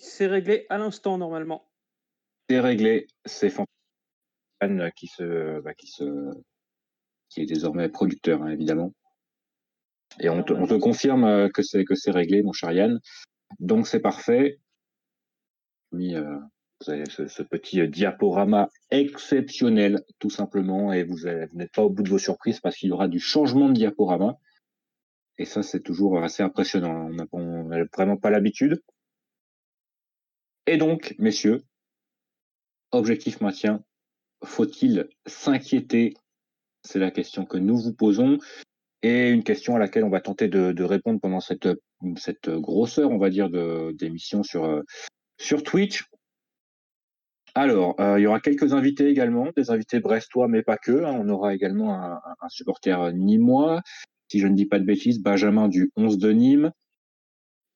c'est réglé à l'instant normalement. C'est réglé, c'est Fantasy qui se, bah, qui se, qui est désormais producteur hein, évidemment. Et on te, on te confirme euh, que c'est que c'est réglé, mon cher Yann. Donc c'est parfait. Oui, euh, vous avez ce, ce, petit diaporama exceptionnel, tout simplement, et vous, vous n'êtes pas au bout de vos surprises parce qu'il y aura du changement de diaporama. Et ça, c'est toujours assez impressionnant. On n'a vraiment pas l'habitude. Et donc, messieurs, objectif maintien, faut-il s'inquiéter? C'est la question que nous vous posons et une question à laquelle on va tenter de, de répondre pendant cette, cette grosseur, on va dire, d'émission sur, sur Twitch. Alors, euh, il y aura quelques invités également, des invités brestois, mais pas que. Hein. On aura également un, un, supporter nîmois, si je ne dis pas de bêtises, Benjamin du 11 de Nîmes.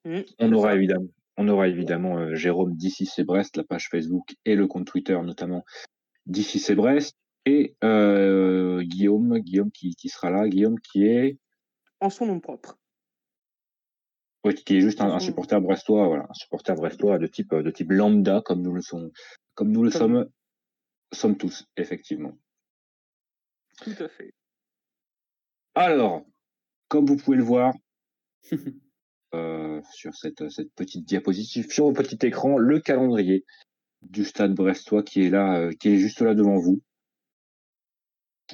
Mmh, on, aura évidemment, on aura évidemment euh, Jérôme d'ici c'est Brest, la page Facebook et le compte Twitter notamment d'ici c'est Brest. Et euh, Guillaume, Guillaume qui, qui, sera là, Guillaume qui est... En son nom propre. Oui, qui est juste un, un, supporter brestois, voilà, un supporter brestois de type, de type lambda, comme nous le, sommes, comme nous le comme... sommes, sommes tous, effectivement. Tout à fait. Alors, comme vous pouvez le voir, euh, sur cette, cette, petite diapositive, sur votre petit écran, le calendrier du stade brestois qui est là, euh, qui est juste là devant vous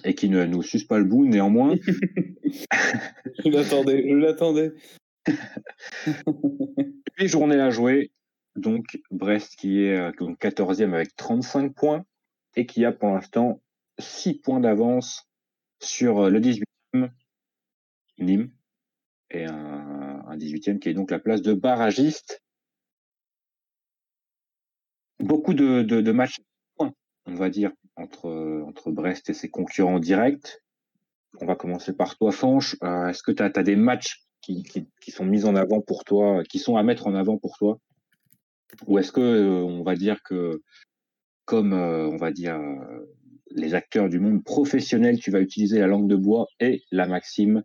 et qui ne nous suce pas le bout néanmoins. je l'attendais, je l'attendais. Huit journées à jouer, donc Brest qui est euh, 14e avec 35 points et qui a pour l'instant 6 points d'avance sur euh, le 18e Nîmes et un, un 18e qui est donc la place de barragiste. Beaucoup de, matchs, on va dire, entre, Brest et ses concurrents directs. On va commencer par toi, Fanche. Euh, Est-ce que tu as, des matchs qui, sont mis en avant pour toi, qui sont à mettre en avant pour toi? Ou est-ce que euh, on va dire que, comme euh, on va dire les acteurs du monde professionnel, tu vas utiliser la langue de bois et la maxime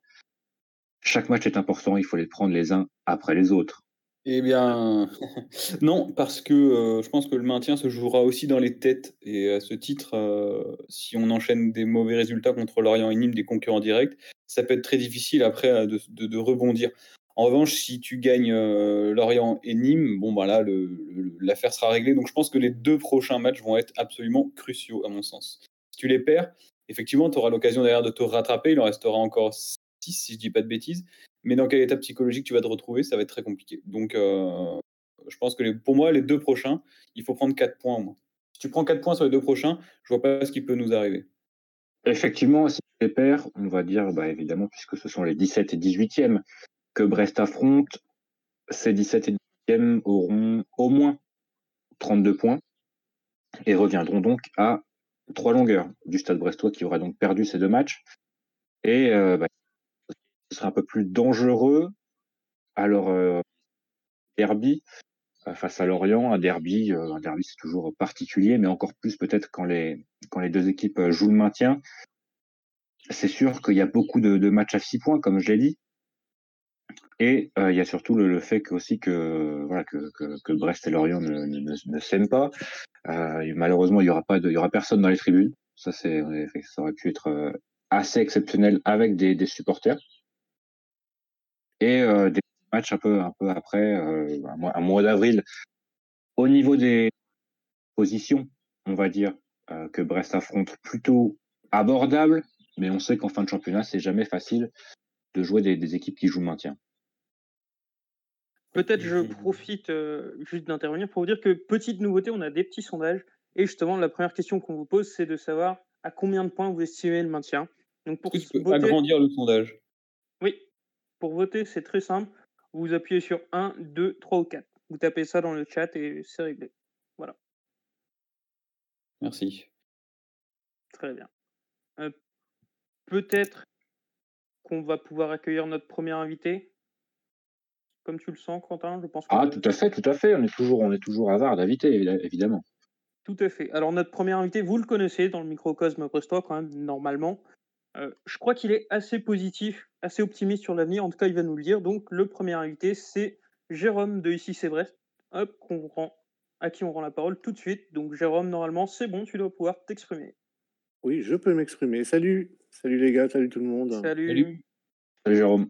chaque match est important, il faut les prendre les uns après les autres. Eh bien, non, parce que euh, je pense que le maintien se jouera aussi dans les têtes. Et à ce titre, euh, si on enchaîne des mauvais résultats contre Lorient et Nîmes, des concurrents directs, ça peut être très difficile après de, de, rebondir. En revanche, si tu gagnes euh, Lorient et Nîmes, bon, bah là, l'affaire sera réglée. Donc je pense que les deux prochains matchs vont être absolument cruciaux, à mon sens. Si tu les perds, effectivement, tu auras l'occasion derrière de te rattraper. Il en restera encore 6, si je dis pas de bêtises. Mais dans quel état psychologique tu vas te retrouver, ça va être très compliqué. Donc, euh, je pense que pour moi, les deux prochains, il faut prendre 4 points. Si tu prends 4 points sur les deux prochains, je vois pas ce qui peut nous arriver. Effectivement, si tu les perds, on va dire, bah, évidemment, puisque ce sont les 17 et 18e que Brest affronte, ces 17 et 18e auront au moins 32 points et reviendront donc à trois longueurs du stade brestois qui aura donc perdu ces deux matchs. Et euh, bah, ce sera un peu plus dangereux. Alors, euh, derby euh, face à Lorient, un derby, euh, un derby c'est toujours particulier, mais encore plus peut-être quand les quand les deux équipes jouent le maintien. C'est sûr qu'il y a beaucoup de, matchs à six points, comme je l'ai dit. Et il y a surtout le, fait aussi que voilà que, que, Brest et Lorient ne, s'aiment pas. Malheureusement, il y aura pas il y aura personne dans les tribunes. Ça c'est ça aurait pu être assez exceptionnel avec des supporters et euh, des matchs un peu un peu après euh, un mois, d'avril au niveau des positions on va dire euh, que Brest affronte plutôt abordable mais on sait qu'en fin de championnat c'est jamais facile de jouer des, des équipes qui jouent le maintien Peut-être je profite euh, juste d'intervenir pour vous dire que petite nouveauté, on a des petits sondages. Et justement, la première question qu'on vous pose, c'est de savoir à combien de points vous estimez le maintien. Donc pour voter... agrandir le sondage? Pour voter, c'est très simple. Vous appuyez sur 1, 2, 3 ou 4. Vous tapez ça dans le chat et c'est réglé. Voilà. Merci. Très bien. Euh, Peut-être qu'on va pouvoir accueillir notre premier invité. Comme tu le sens, Quentin, je pense. Ah, tout à fait, tout à fait. On est toujours, on est toujours avare d'invités, évidemment. Tout à fait. Alors, notre premier invité, vous le connaissez dans le microcosme brestois, quand même, normalement. Euh, je crois qu'il est assez positif, assez optimiste sur l'avenir. En tout cas, il va nous le dire. Donc, le premier invité, c'est Jérôme de Ici c'est Brest. hop, qu'on rend, à qui on rend la parole tout de suite. Donc Jérôme, normalement, c'est bon, tu dois pouvoir t'exprimer. Oui, je peux m'exprimer. Salut, salut les gars, salut tout le monde. Salut. Salut. Salut Jérôme.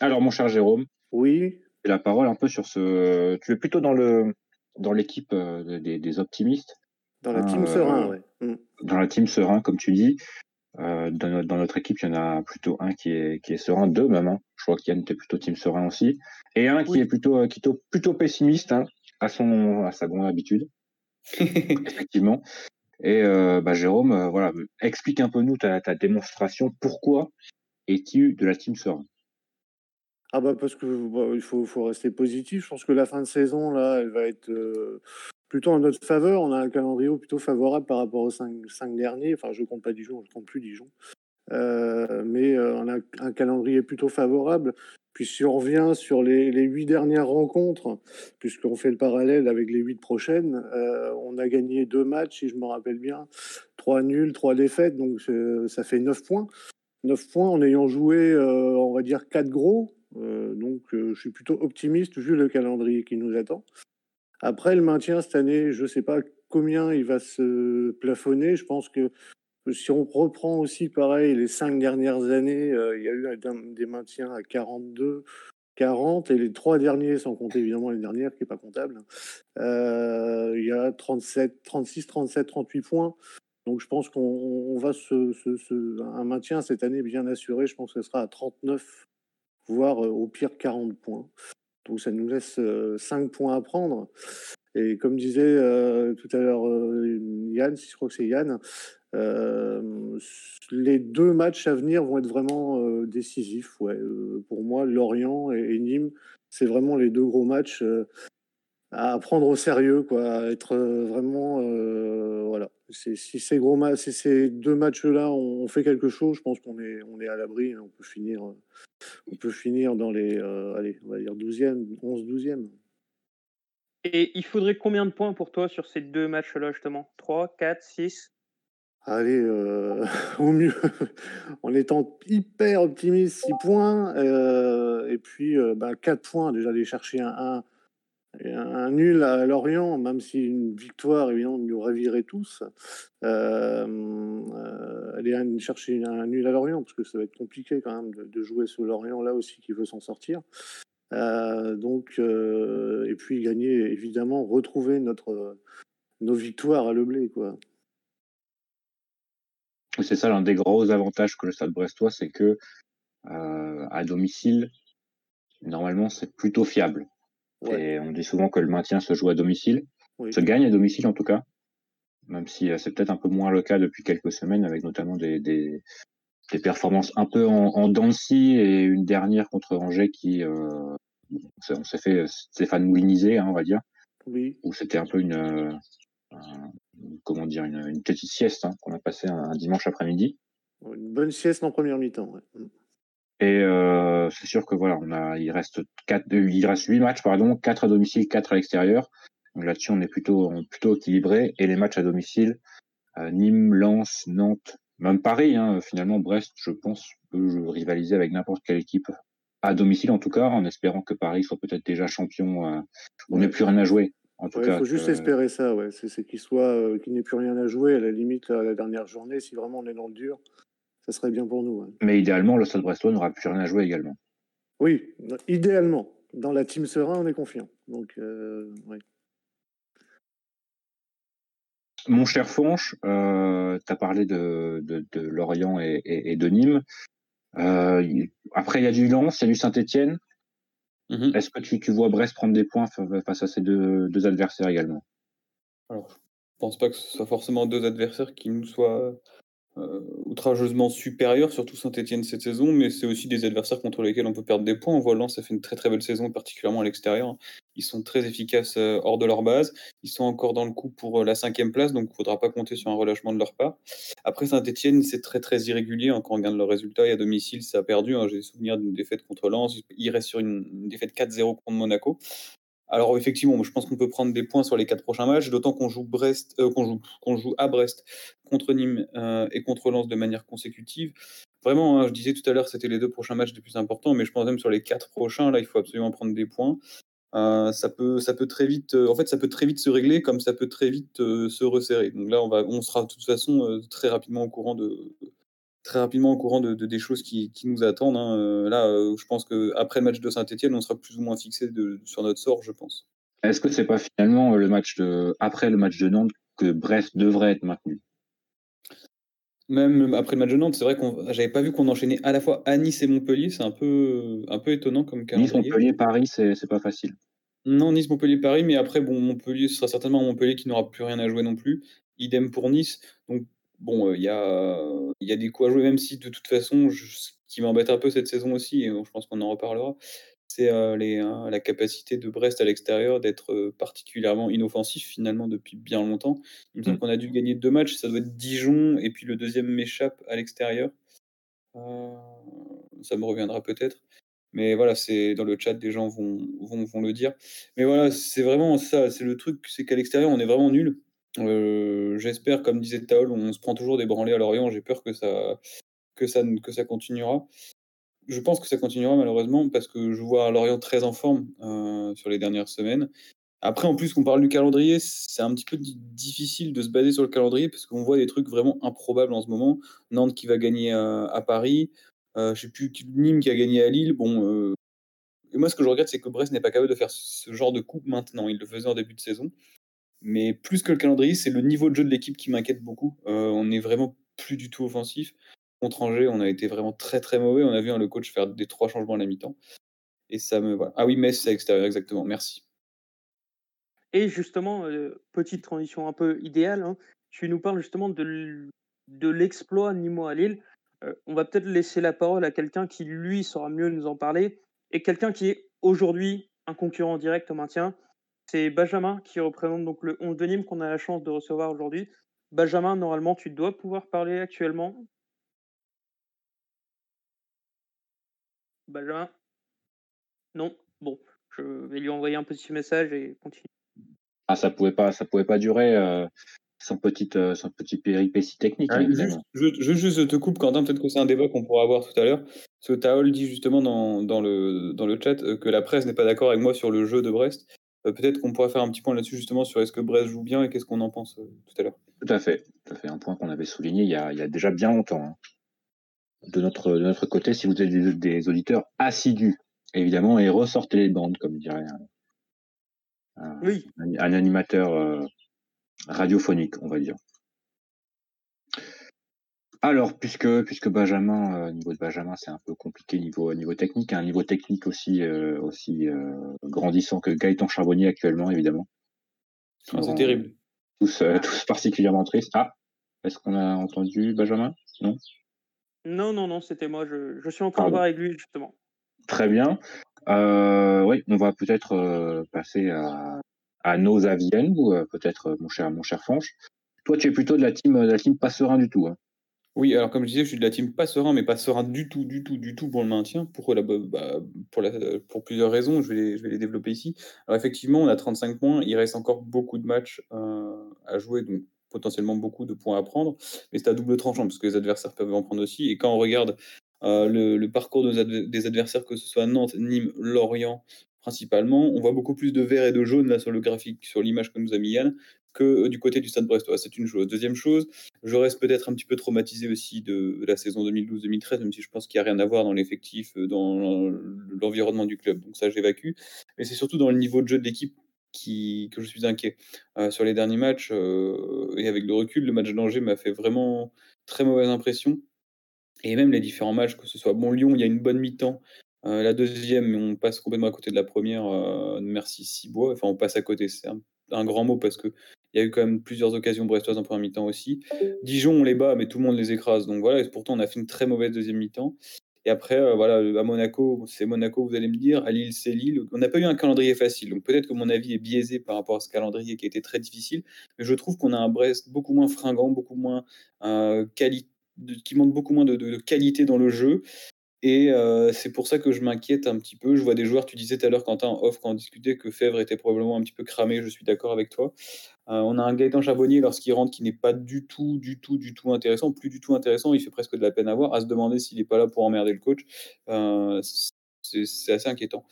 Alors mon cher Jérôme, Oui, la parole un peu sur ce. Tu es plutôt dans le dans l'équipe euh, des, des optimistes, dans la Ah, team euh, Serein, ouais. Mm. dans la team serein, comme tu dis. Euh, dans, notre, dans notre équipe, il y en a plutôt un qui est, qui est serein, deux même. hein. Je crois qu'Yann était plutôt team serein aussi. Et un qui Oui. est plutôt, euh, qui est plutôt, plutôt pessimiste, hein, à, son, à sa grande habitude, effectivement. Et euh, bah, Jérôme, euh, voilà, explique un peu nous ta, ta démonstration. Pourquoi es-tu de la team serein? Ah bah parce que bah, il faut, faut rester positif. Je pense que la fin de saison, là, elle va être euh, plutôt en notre faveur. On a un calendrier plutôt favorable par rapport aux cinq, derniers. Enfin, je compte pas Dijon, je compte plus Dijon. Euh, mais euh, on a un calendrier plutôt favorable. Puis si on revient sur les, huit dernières rencontres, puisqu'on fait le parallèle avec les huit prochaines, euh, on a gagné deux matchs, si je me rappelle bien, trois nuls, trois défaites, donc ça fait neuf points. Neuf points en ayant joué, on va dire, quatre gros. Donc je suis plutôt optimiste vu le calendrier qui nous attend. Après le maintien cette année, je ne sais pas combien il va se plafonner. Je pense que si on reprend aussi pareil les cinq dernières années, euh, il y a eu des maintiens à 42, 40 et les trois derniers, sans compter évidemment les dernières qui n'est pas comptable, euh, il y a 37, 36, 37, 38 points. Donc je pense qu'on on va se- un maintien cette année bien assuré. Je pense que ce sera à 39, voire euh, au pire 40 points. Donc ça nous laisse 5 points à prendre. Et comme disait euh, tout à l'heure euh, Yann, si je crois que c'est Yann, euh, les deux matchs à venir vont être vraiment euh, décisifs. Euh, pour moi, Lorient et, Nîmes, c'est vraiment les deux gros matchs euh, à prendre au sérieux, quoi, à être euh, vraiment euh, voilà. Si ces gros matchs, si ces deux matchs-là, on, on fait quelque chose, je pense qu'on est, on est à l'abri. On peut finir, euh, on peut finir dans les, euh, allez, on va dire 12e, 11, 12e. Et il faudrait combien de points pour toi sur ces deux matchs-là, justement? 3, 4, 6 Allez, euh, au mieux, en étant hyper optimiste, 6 points. euh, et puis, bah, 4 points, déjà aller chercher un, un, un- nul à Lorient, même si une victoire, évidemment, nous ravirait tous. Euh, euh, aller chercher un nul à Lorient, parce que ça va être compliqué quand même de, jouer ce Lorient-là aussi qui veut s'en sortir. Euh, donc, euh, et puis gagner, évidemment, retrouver notre, nos victoires à Leblé, quoi. C'est ça l'un des gros avantages que le Stade Brestois, c'est que à domicile, normalement, c'est plutôt fiable. Ouais. Et on dit souvent que le maintien se joue à domicile, Oui. se gagne à domicile en tout cas, même si euh, c'est peut-être un peu moins le cas depuis quelques semaines, avec notamment des, des, des performances un peu en, en scie et une dernière contre Angers qui, euh, on s'est- fait Stéphane mouliniser, hein, on va dire, Oui. où c'était un peu une, euh, un- comment dire, une, une petite sieste hein, qu'on a passé un, un dimanche après-midi. Une bonne sieste en première mi-temps. ouais. Et euh, c'est sûr que voilà, on a, il reste quatre, il reste huit matchs pardon, quatre à domicile, quatre à l'extérieur. Donc là-dessus, on est plutôt, on est plutôt équilibré. Et les matchs à domicile, euh, Nîmes, Lens, Nantes, même Paris, hein, finalement, Brest, je pense, peut rivaliser avec n'importe quelle équipe à domicile en tout cas, en espérant que Paris soit peut-être déjà champion. Euh, on n'ait plus rien à jouer. En tout Ouais, Il cas, faut juste que- espérer ça, ouais. C'est qu'il soit, euh, qu'il n'ait plus rien à jouer à la limite à la dernière journée. Si vraiment on est dans le dur, ça serait bien pour nous. Mais idéalement, le Stade Brestois n'aura plus rien à jouer également. Oui, idéalement. Dans la team Serein, on est confiant. Donc, euh. Mon cher Fonche, euh, tu as parlé de, de, de Lorient et, et, et de Nîmes. Euh, après, il y a du Lens, il y a du Saint-Etienne. Mhm. Est-ce que tu, tu vois Brest prendre des points fa- face à ces deux, deux adversaires également? Alors, je pense pas que ce soit forcément deux adversaires qui nous soient euh, outrageusement supérieurs, surtout Saint-Etienne cette saison, mais c'est aussi des adversaires contre lesquels on peut perdre des points. On voit Lens, ça fait une très très belle saison, particulièrement à l'extérieur. Ils sont très efficaces euh, hors de leur base. Ils sont encore dans le coup pour euh, la cinquième place, donc il ne faudra pas compter sur un relâchement de leur part. Après, Saint-Etienne, c'est très très irrégulier. hein, quand on regarde leurs résultats, et à domicile, ça a perdu. hein. J'ai souvenir d'une défaite contre Lens. Il reste sur une défaite 4-0 contre Monaco. Alors effectivement, je pense qu'on peut prendre des points sur les quatre prochains matchs, d'autant qu'on joue euh, à Brest contre Nîmes euh, et contre Lens de manière consécutive. Vraiment, hein, je disais tout à l'heure, c'était les deux prochains matchs les plus importants, mais je pense même sur les quatre prochains, là, il faut absolument prendre des points. ça, peut, ça peut très vite, en fait, ça peut très vite se régler comme ça peut très vite se resserrer. Donc là, on sera de toute façon très rapidement au courant de, très rapidement au courant de, des choses qui, qui nous attendent. Hein. Là, je pense qu'après le match de Saint-Etienne, on sera plus ou moins fixé de, sur notre sort, je pense. Est-ce que c'est pas finalement le match de, après le match de Nantes que Brest devrait être maintenu? Même après le match de Nantes, c'est vrai qu'on j'avais pas vu qu'on enchaînait à la fois à Nice et Montpellier. C'est un peu, un peu étonnant comme Nice, Montpellier, Paris, c'est pas facile. Non, Nice, Montpellier, Paris, mais après, bon, Montpellier, ce sera certainement Montpellier qui n'aura plus rien à jouer non plus. Idem pour Nice. Donc, bon, il y, a, y a des coups à jouer, même si de toute façon, ce qui m'embête un peu cette saison aussi, et je pense qu'on en reparlera, c'est hein, la capacité de Brest à l'extérieur d'être particulièrement inoffensif finalement depuis bien longtemps. Il me semble mmh. qu'on a dû gagner deux matchs, ça doit être Dijon et puis le deuxième m'échappe à l'extérieur. ça me reviendra peut-être. Mais voilà, c'est dans le chat, des gens vont, vont, vont le dire. Mais voilà, c'est vraiment ça, c'est le truc, c'est qu'à l'extérieur, on est vraiment nul. J'espère, comme disait Taol, on se prend toujours des branlées à Lorient. J'ai peur que ça, que ça, que ça continuera je pense que ça continuera malheureusement parce que je vois Lorient très en forme euh, sur les dernières semaines. Après, en plus, qu'on parle du calendrier, c'est un petit peu difficile de se baser sur le calendrier parce qu'on voit des trucs vraiment improbables en ce moment. Nantes qui va gagner à, Paris, euh, je sais plus, Nîmes qui a gagné à Lille. Bon, euh, et moi, ce que je regrette, c'est que Brest n'est pas capable de faire ce genre de coupe maintenant. Il le faisait en début de saison. Mais plus que le calendrier, c'est le niveau de jeu de l'équipe qui m'inquiète beaucoup. on n'est vraiment plus du tout offensif contre Angers, on a été vraiment très très mauvais. On a vu hein, le coach faire des trois changements à la mi-temps. Et ça me. Ah oui, Metz, c'est à l'extérieur, exactement. Merci. Et justement, euh, petite transition un peu idéale, hein, tu nous parles justement de l'exploit Nimo à Lille. Euh, on va peut-être laisser la parole à quelqu'un qui, lui, saura mieux nous en parler. Et quelqu'un qui est aujourd'hui un concurrent direct au maintien. C'est Benjamin qui représente donc le 11 de Nîmes qu'on a la chance de recevoir aujourd'hui. Benjamin, normalement, tu dois pouvoir parler actuellement. Benjamin? Non? Bon, je vais lui envoyer un petit message et continuer. Ah, ça pouvait pas, ça pouvait pas durer euh, sans petite, euh, sans péripétie technique. Ah, je, juste te coupe, Quentin, peut-être que c'est un débat qu'on pourra avoir tout à l'heure. Ce Taol dit justement dans, dans, le, dans le chat euh, que la presse n'est pas d'accord avec moi sur le jeu de Brest. Peut-être qu'on pourra faire un petit point là-dessus justement sur est-ce que Brest joue bien et qu'est-ce qu'on en pense tout à l'heure. Tout à fait, tout à fait. Un point qu'on avait souligné il y a, il y a déjà bien longtemps. Hein de notre, de notre côté, si vous êtes des, auditeurs assidus, évidemment, et ressortez les bandes, comme dirait un, un, animateur euh, radiophonique, on va dire. Alors, puisque, puisque Benjamin, euh, niveau de Benjamin, c'est un peu compliqué niveau, niveau technique, un niveau technique aussi, euh, aussi grandissant que Gaëtan Charbonnier actuellement, évidemment. Ah, c'est terrible. Tous, tous particulièrement tristes. Ah, est-ce qu'on a entendu Benjamin? Non? Non, non, non, c'était moi. Je, je suis en train de voir avec lui, justement. Très bien. Euh, oui, on va peut-être euh, passer à, à, nos avis ou euh, peut-être mon cher, mon cher Fanche. Toi, tu es plutôt de la team, de la team pas serein du tout. Hein. Oui, alors comme je disais, je suis de la team pas serein, mais pas serein du tout, du tout, du tout pour le maintien. Pourquoi bah, bah, pour, la, pour plusieurs raisons, je vais, les, développer ici. Alors effectivement, on a 35 points, il reste encore beaucoup de matchs à jouer, donc potentiellement beaucoup de points à prendre, mais c'est à double tranchant parce que les adversaires peuvent en prendre aussi. Et quand on regarde euh, le, parcours des adversaires, que ce soit Nantes, Nîmes, Lorient principalement, on voit beaucoup plus de vert et de jaune là sur le graphique, sur l'image que nous a mis Yann, que euh, du côté du Stade Brestois. C'est une chose. Deuxième chose, je reste peut-être un petit peu traumatisé aussi de, la saison 2012-2013, même si je pense qu'il n'y a rien à voir dans l'effectif, euh, dans l'environnement du club. Donc ça, j'évacue. Mais c'est surtout dans le niveau de jeu de l'équipe qui, que je suis inquiet. Euh, sur les derniers matchs, et avec le recul, le match d'Angers m'a fait vraiment très mauvaise impression. Et même les différents matchs, que ce soit bon Lyon, il y a une bonne mi-temps. La deuxième, on passe complètement à côté de la première. merci Cibois. Enfin, on passe à côté, c'est un, grand mot parce que il y a eu quand même plusieurs occasions brestoises en première mi-temps aussi. Dijon, on les bat, mais tout le monde les écrase. Donc voilà, et pourtant, on a fait une très mauvaise deuxième mi-temps. Et après, euh, voilà, à Monaco, c'est Monaco, vous allez me dire. À Lille, c'est Lille. On n'a pas eu un calendrier facile. Donc peut-être que mon avis est biaisé par rapport à ce calendrier qui a été très difficile. Mais je trouve qu'on a un Brest beaucoup moins fringant, beaucoup moins euh, qui montre beaucoup moins de, qualité dans le jeu. Et euh, c'est pour ça que je m'inquiète un petit peu. Je vois des joueurs, tu disais tout à l'heure, Quentin, en off, quand on discutait, que Fèvre était probablement un petit peu cramé. Je suis d'accord avec toi. Euh, on a un Gaëtan Charbonnier lorsqu'il rentre qui n'est pas du tout, du tout, du tout intéressant, plus du tout intéressant. Il fait presque de la peine à voir, à se demander s'il n'est pas là pour emmerder le coach. Euh, c'est assez inquiétant.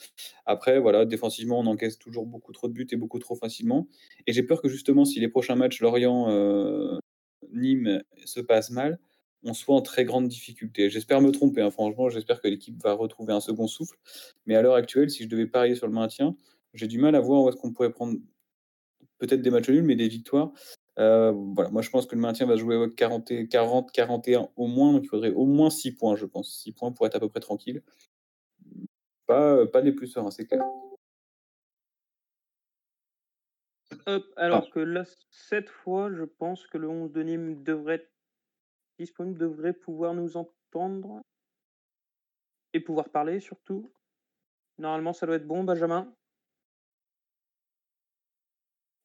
Après, voilà, défensivement, on encaisse toujours beaucoup trop de buts et beaucoup trop facilement. Et j'ai peur que justement, si les prochains matchs Lorient-Nîmes se passent mal, on soit en très grande difficulté. J'espère me tromper, hein, franchement, j'espère que l'équipe va retrouver un second souffle. Mais à l'heure actuelle, si je devais parier sur le maintien, j'ai du mal à voir où est-ce qu'on pourrait prendre peut-être des matchs nuls, mais des victoires. Euh, voilà, moi je pense que le maintien va jouer 40, 40, 41 au moins, donc il faudrait au moins 6 points, je pense. 6 points pour être à peu près tranquille. Pas, pas des plus sereins, c'est clair. alors ah. que là, cette fois, je pense que le 11 de Nîmes devrait être disponible, devrait pouvoir nous entendre et pouvoir parler surtout. Normalement, ça doit être bon, Benjamin.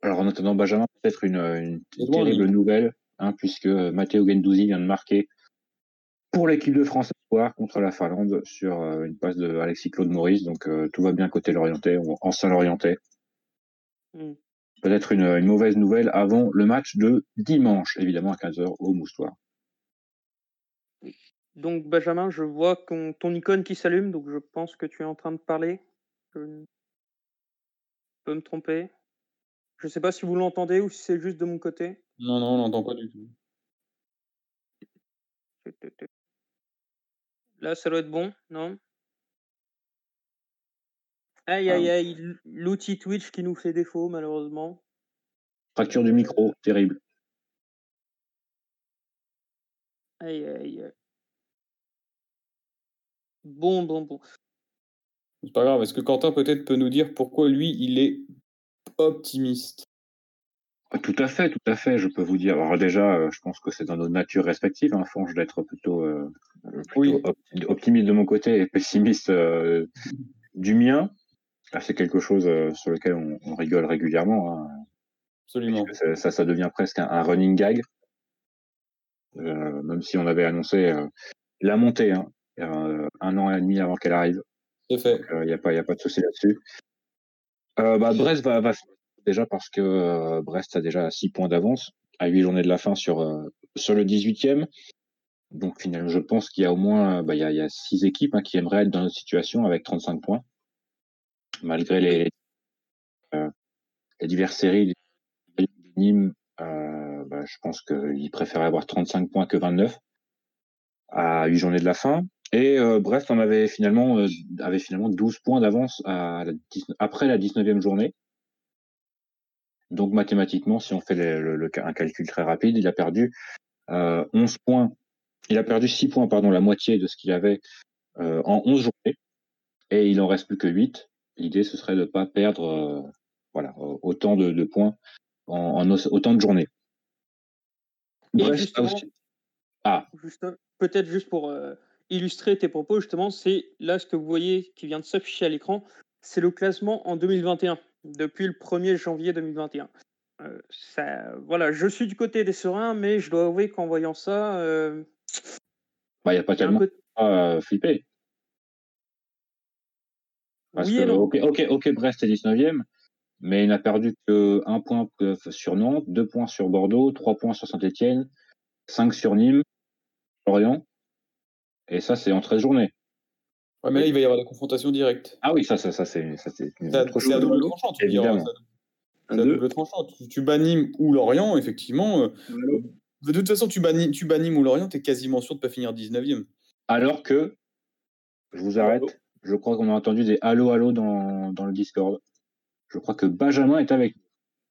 Alors en attendant Benjamin, peut-être une, terrible nouvelle, hein, puisque Matteo Gendouzi vient de marquer pour l'équipe de France contre la Finlande sur euh, une passe de Alexis Claude Maurice. Donc euh, tout va bien côté l'orienté, en saint l'orienté. Hmm. Peut-être une, mauvaise nouvelle avant le match de dimanche, évidemment à 15h au Moustoir. Donc Benjamin, je vois ton icône qui s'allume, donc je pense que tu es en train de parler. Je peux me tromper? Je ne sais pas si vous l'entendez ou si c'est juste de mon côté. Non, non, on l'entend pas du tout. Là, ça doit être bon, non? Aïe, aïe, ah. aïe, l'outil Twitch qui nous fait défaut, malheureusement. Fracture du micro, terrible. Aïe, aïe. Bon, bon, bon. C'est pas grave. Est-ce que Quentin peut-être peut nous dire pourquoi lui, il est optimiste. Ah, tout à fait, tout à fait, je peux vous dire. Alors déjà, euh, je pense que c'est dans nos natures respectives, hein, Fonge, d'être plutôt, euh, optimiste de mon côté et pessimiste euh, du mien. c'est quelque chose sur lequel on, rigole régulièrement. Hein. Absolument. Ça, ça, devient presque un, running gag. même si on avait annoncé la montée hein, un an et demi avant qu'elle arrive. C'est fait. Il n'y a, pas, a pas de souci là-dessus. Euh, bah, Brest va, va, déjà parce que euh, Brest a déjà 6 points d'avance à 8 journées de la fin sur, euh, sur le 18e. Donc finalement, je pense qu'il y a au moins bah, il, y a, il y a six équipes hein, qui aimeraient être dans notre situation avec 35 points, malgré les, les diverses séries. Nîmes, bah, je pense qu'ils préféraient avoir 35 points que 29 à 8 journées de la fin. Et euh, Brest en avait finalement, euh, avait finalement 12 points d'avance après la 19e journée. Donc mathématiquement, si on fait le, un calcul très rapide, il a perdu euh, 11 points. Il a perdu 6 points, pardon, la moitié de ce qu'il avait euh, en 11 journées. Et il en reste plus que 8. L'idée, ce serait de ne pas perdre euh, voilà, autant de, de points en, en, autant de journées. Brest aussi... Ah. Peut-être juste pour illustrer tes propos, justement, c'est là ce que vous voyez qui vient de s'afficher à l'écran, c'est le classement en 2021, depuis le 1er janvier 2021. Euh, ça, voilà, je suis du côté des sereins, mais je dois avouer qu'en voyant ça, euh, bah, il n'y a pas tellement à flipper. oui ok, ok, ok, Brest est 19e, mais il n'a perdu que 1 point sur Nantes, 2 points sur Bordeaux, 3 points sur Saint-Etienne, 5 sur Nîmes, Lorient. Et ça, c'est en 13 journées. Ouais, mais là, il va y avoir des confrontations directes. Ah oui, ça, ça, ça c'est C'est à double tranchant, tu Évidemment. C'est à double tranchant. Tu, tu ou Lorient, effectivement. Euh, de toute façon, tu bats, tu Nîmes ou Lorient, tu es quasiment sûr de ne pas finir 19e. Alors que, je vous arrête, je crois qu'on a entendu des allô allô dans, dans le Discord. Je crois que Benjamin est avec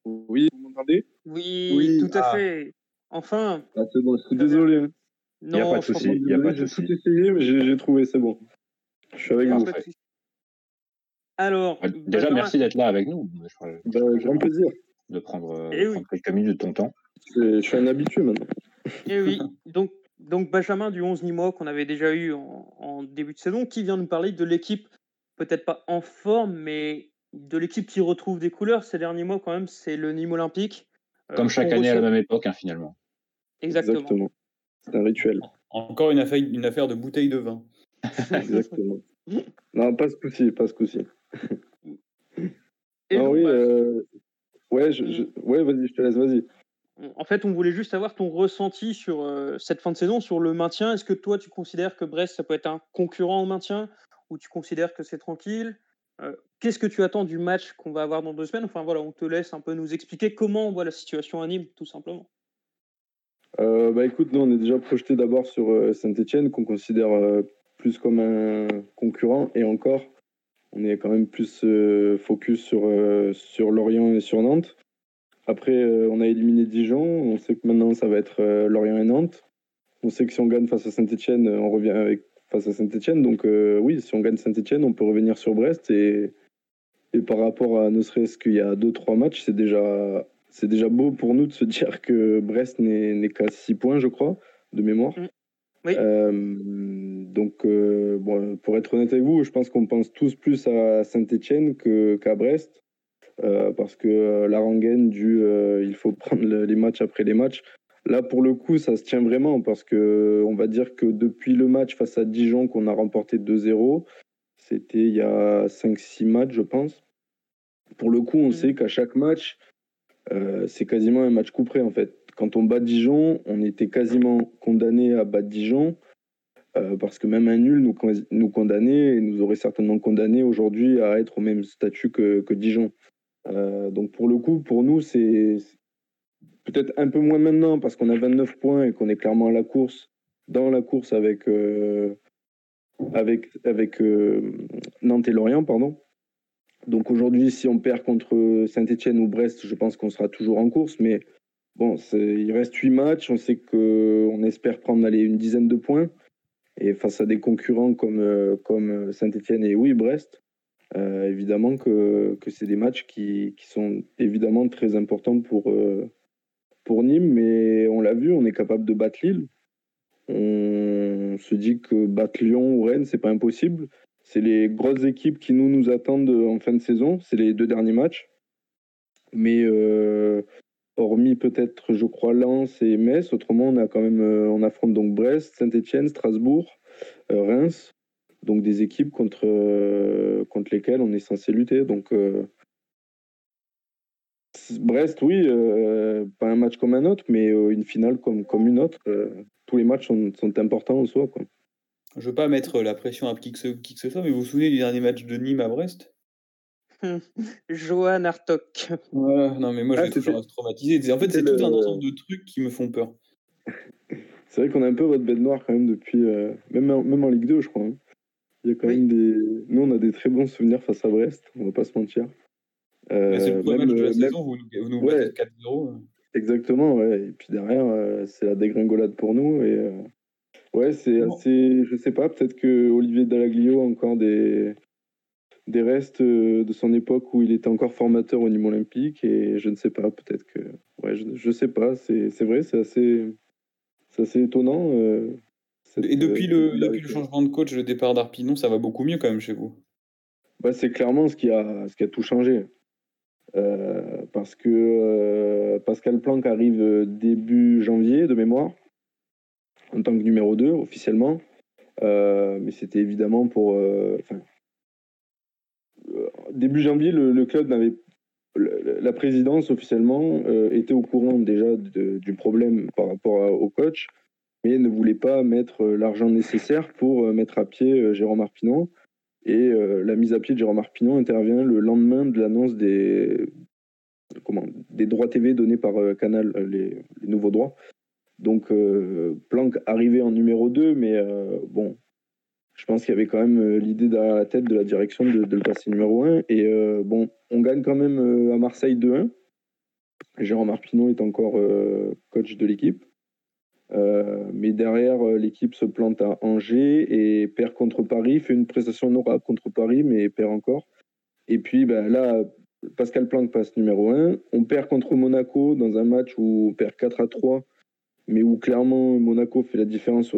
nous. Oui, vous m'entendez? Oui, oui, tout à ah. fait. Enfin. Ah, c'est bon, je suis désolé. Hein. Il n'y a pas de souci. Il a pas de souci. J'ai tout essayé, mais j'ai trouvé, c'est bon. Je suis avec vous. Alors. Déjà, merci d'être là avec nous. Bah, grand plaisir. De prendre, eh quelques minutes de ton temps. Je suis un habitué maintenant. Et eh oui. Donc, donc Benjamin du 11 Nîmois qu'on avait déjà eu en, début de saison, qui vient nous parler de l'équipe, peut-être pas en forme, mais de l'équipe qui retrouve des couleurs ces derniers mois quand même, c'est le Nîmes Olympique. Euh, Comme chaque année à la même époque, hein, finalement. Exactement. C'est un rituel. Encore une affaire, une affaire de bouteille de vin. Exactement. non, pas ce coup-ci, pas ce coup-ci. ah oui, euh... ouais, je, ouais vas-y, je te laisse, vas-y. En fait, on voulait juste avoir ton ressenti sur euh, cette fin de saison, sur le maintien. Est-ce que toi, tu considères que Brest, ça peut être un concurrent au maintien ou tu considères que c'est tranquille? Qu'est-ce que tu attends du match qu'on va avoir dans deux semaines? Enfin voilà, on te laisse un peu nous expliquer comment on voit la situation à Nîmes, tout simplement. Bah écoute, nous on est déjà projeté d'abord sur Saint-Etienne, qu'on considère plus comme un concurrent, et encore, on est quand même plus focus sur, sur Lorient et sur Nantes. Après, on a éliminé Dijon, on sait que maintenant ça va être Lorient et Nantes. On sait que si on gagne face à Saint-Etienne, on revient face à Saint-Etienne. Donc oui, si on gagne Saint-Etienne, on peut revenir sur Brest. Et, et par rapport à ne serait-ce qu'il y a 2-3 matchs, c'est déjà, c'est déjà beau pour nous de se dire que Brest n'est qu'à 6 points, je crois, de mémoire. Mmh. Oui. donc, bon, pour être honnête avec vous, je pense qu'on pense tous plus à Saint-Etienne qu'à Brest. Euh, parce que euh, la rengaine du euh, il faut prendre les matchs après les matchs. Là, pour le coup, ça se tient vraiment parce que on va dire que depuis le match face à Dijon qu'on a remporté 2-0, c'était il y a 5-6 matchs, je pense. Pour le coup, on mmh. sait qu'à chaque match, c'est quasiment un match couperé en fait. Quand on bat Dijon, on était quasiment condamné à battre Dijon. parce que même un nul nous, nous condamnait et nous aurait certainement condamné aujourd'hui à être au même statut que, que Dijon. Euh, donc pour le coup, pour nous, c'est peut-être un peu moins maintenant parce qu'on a 29 points et qu'on est clairement à la course, dans la course avec, euh, avec, avec euh, Nantes et Lorient. Pardon. Donc aujourd'hui, si on perd contre Saint-Etienne ou Brest, je pense qu'on sera toujours en course. Mais bon, il reste 8 matchs. On sait qu'on espère prendre une dizaine de points. Et face à des concurrents comme, comme Saint-Etienne et oui, Brest, euh, évidemment que, que c'est des matchs qui, qui, sont évidemment très importants pour, euh, pour Nîmes, mais on l'a vu, on est capable de battre Lille. On se dit que battre Lyon ou Rennes, c'est pas impossible. C'est les grosses équipes qui nous, nous attendent en fin de saison. C'est les deux derniers matchs. Mais euh, hormis peut-être, je crois, Lens et Metz, autrement, on a quand même, on affronte donc Brest, Saint-Etienne, Strasbourg, Reims donc des équipes contre, euh, contre lesquelles on est censé lutter. Donc euh, Brest, oui, euh, pas un match comme un autre, mais une finale comme, comme une autre. tous les matchs sont, sont, importants en soi. Je veux pas mettre la pression à qui que, ce, qui que ce soit, mais vous vous souvenez du dernier match de Nîmes à Brest? Johan Artok. non, mais moi je ah, suis toujours traumatisé. En fait, c'est tout un ensemble de trucs qui me font peur. c'est vrai qu'on a un peu votre bête noire quand même depuis. même, en, même en Ligue 2, je crois. Hein. Il y a quand même des. Nous, on a des très bons souvenirs face à Brest, on va pas se mentir. Euh, c'est le premier match de la saison, vous nous, nous ouais, 4-0. Euh. Exactement, ouais. Et puis derrière, euh, c'est la dégringolade pour nous. Et euh, ouais, c'est assez. Je sais pas, peut-être que Olivier Dallaglio a encore des des restes de son époque où il était encore formateur au niveau olympique et je ne sais pas, peut-être que. Ouais, je, je sais pas, c'est vrai, c'est assez, assez étonnant. Et depuis le, depuis le changement de coach, le départ d'Arpinon, ça va beaucoup mieux quand même chez vous bah, C'est clairement ce qui, a, ce qui a tout changé. Euh, parce que euh, Pascal Planck arrive début janvier de mémoire, en tant que numéro 2 officiellement. Euh, mais c'était évidemment pour. début janvier, le, club n'avait. La présidence officiellement était au courant déjà du problème par rapport au coach mais ne voulait pas mettre euh, l'argent nécessaire pour euh, mettre à pied euh, Jérôme Arpinon. Et la mise à pied de Jérôme Arpinon intervient le lendemain de l'annonce des, comment, des droits TV donnés par Canal, les, nouveaux droits. Donc Planck arrivait en numéro 2, mais bon, je pense qu'il y avait quand même l'idée derrière la tête de la direction de, le passer numéro 1. Et bon, on gagne quand même à Marseille 2-1. Jérôme Arpinon est encore coach de l'équipe. Euh, mais derrière, euh, l'équipe se plante à Angers et perd contre Paris, fait une prestation honorable contre Paris, mais perd encore. Et puis ben, là, Pascal Planck passe numéro 1. On perd contre Monaco dans un match où on perd 4 à 3, mais où clairement Monaco fait la différence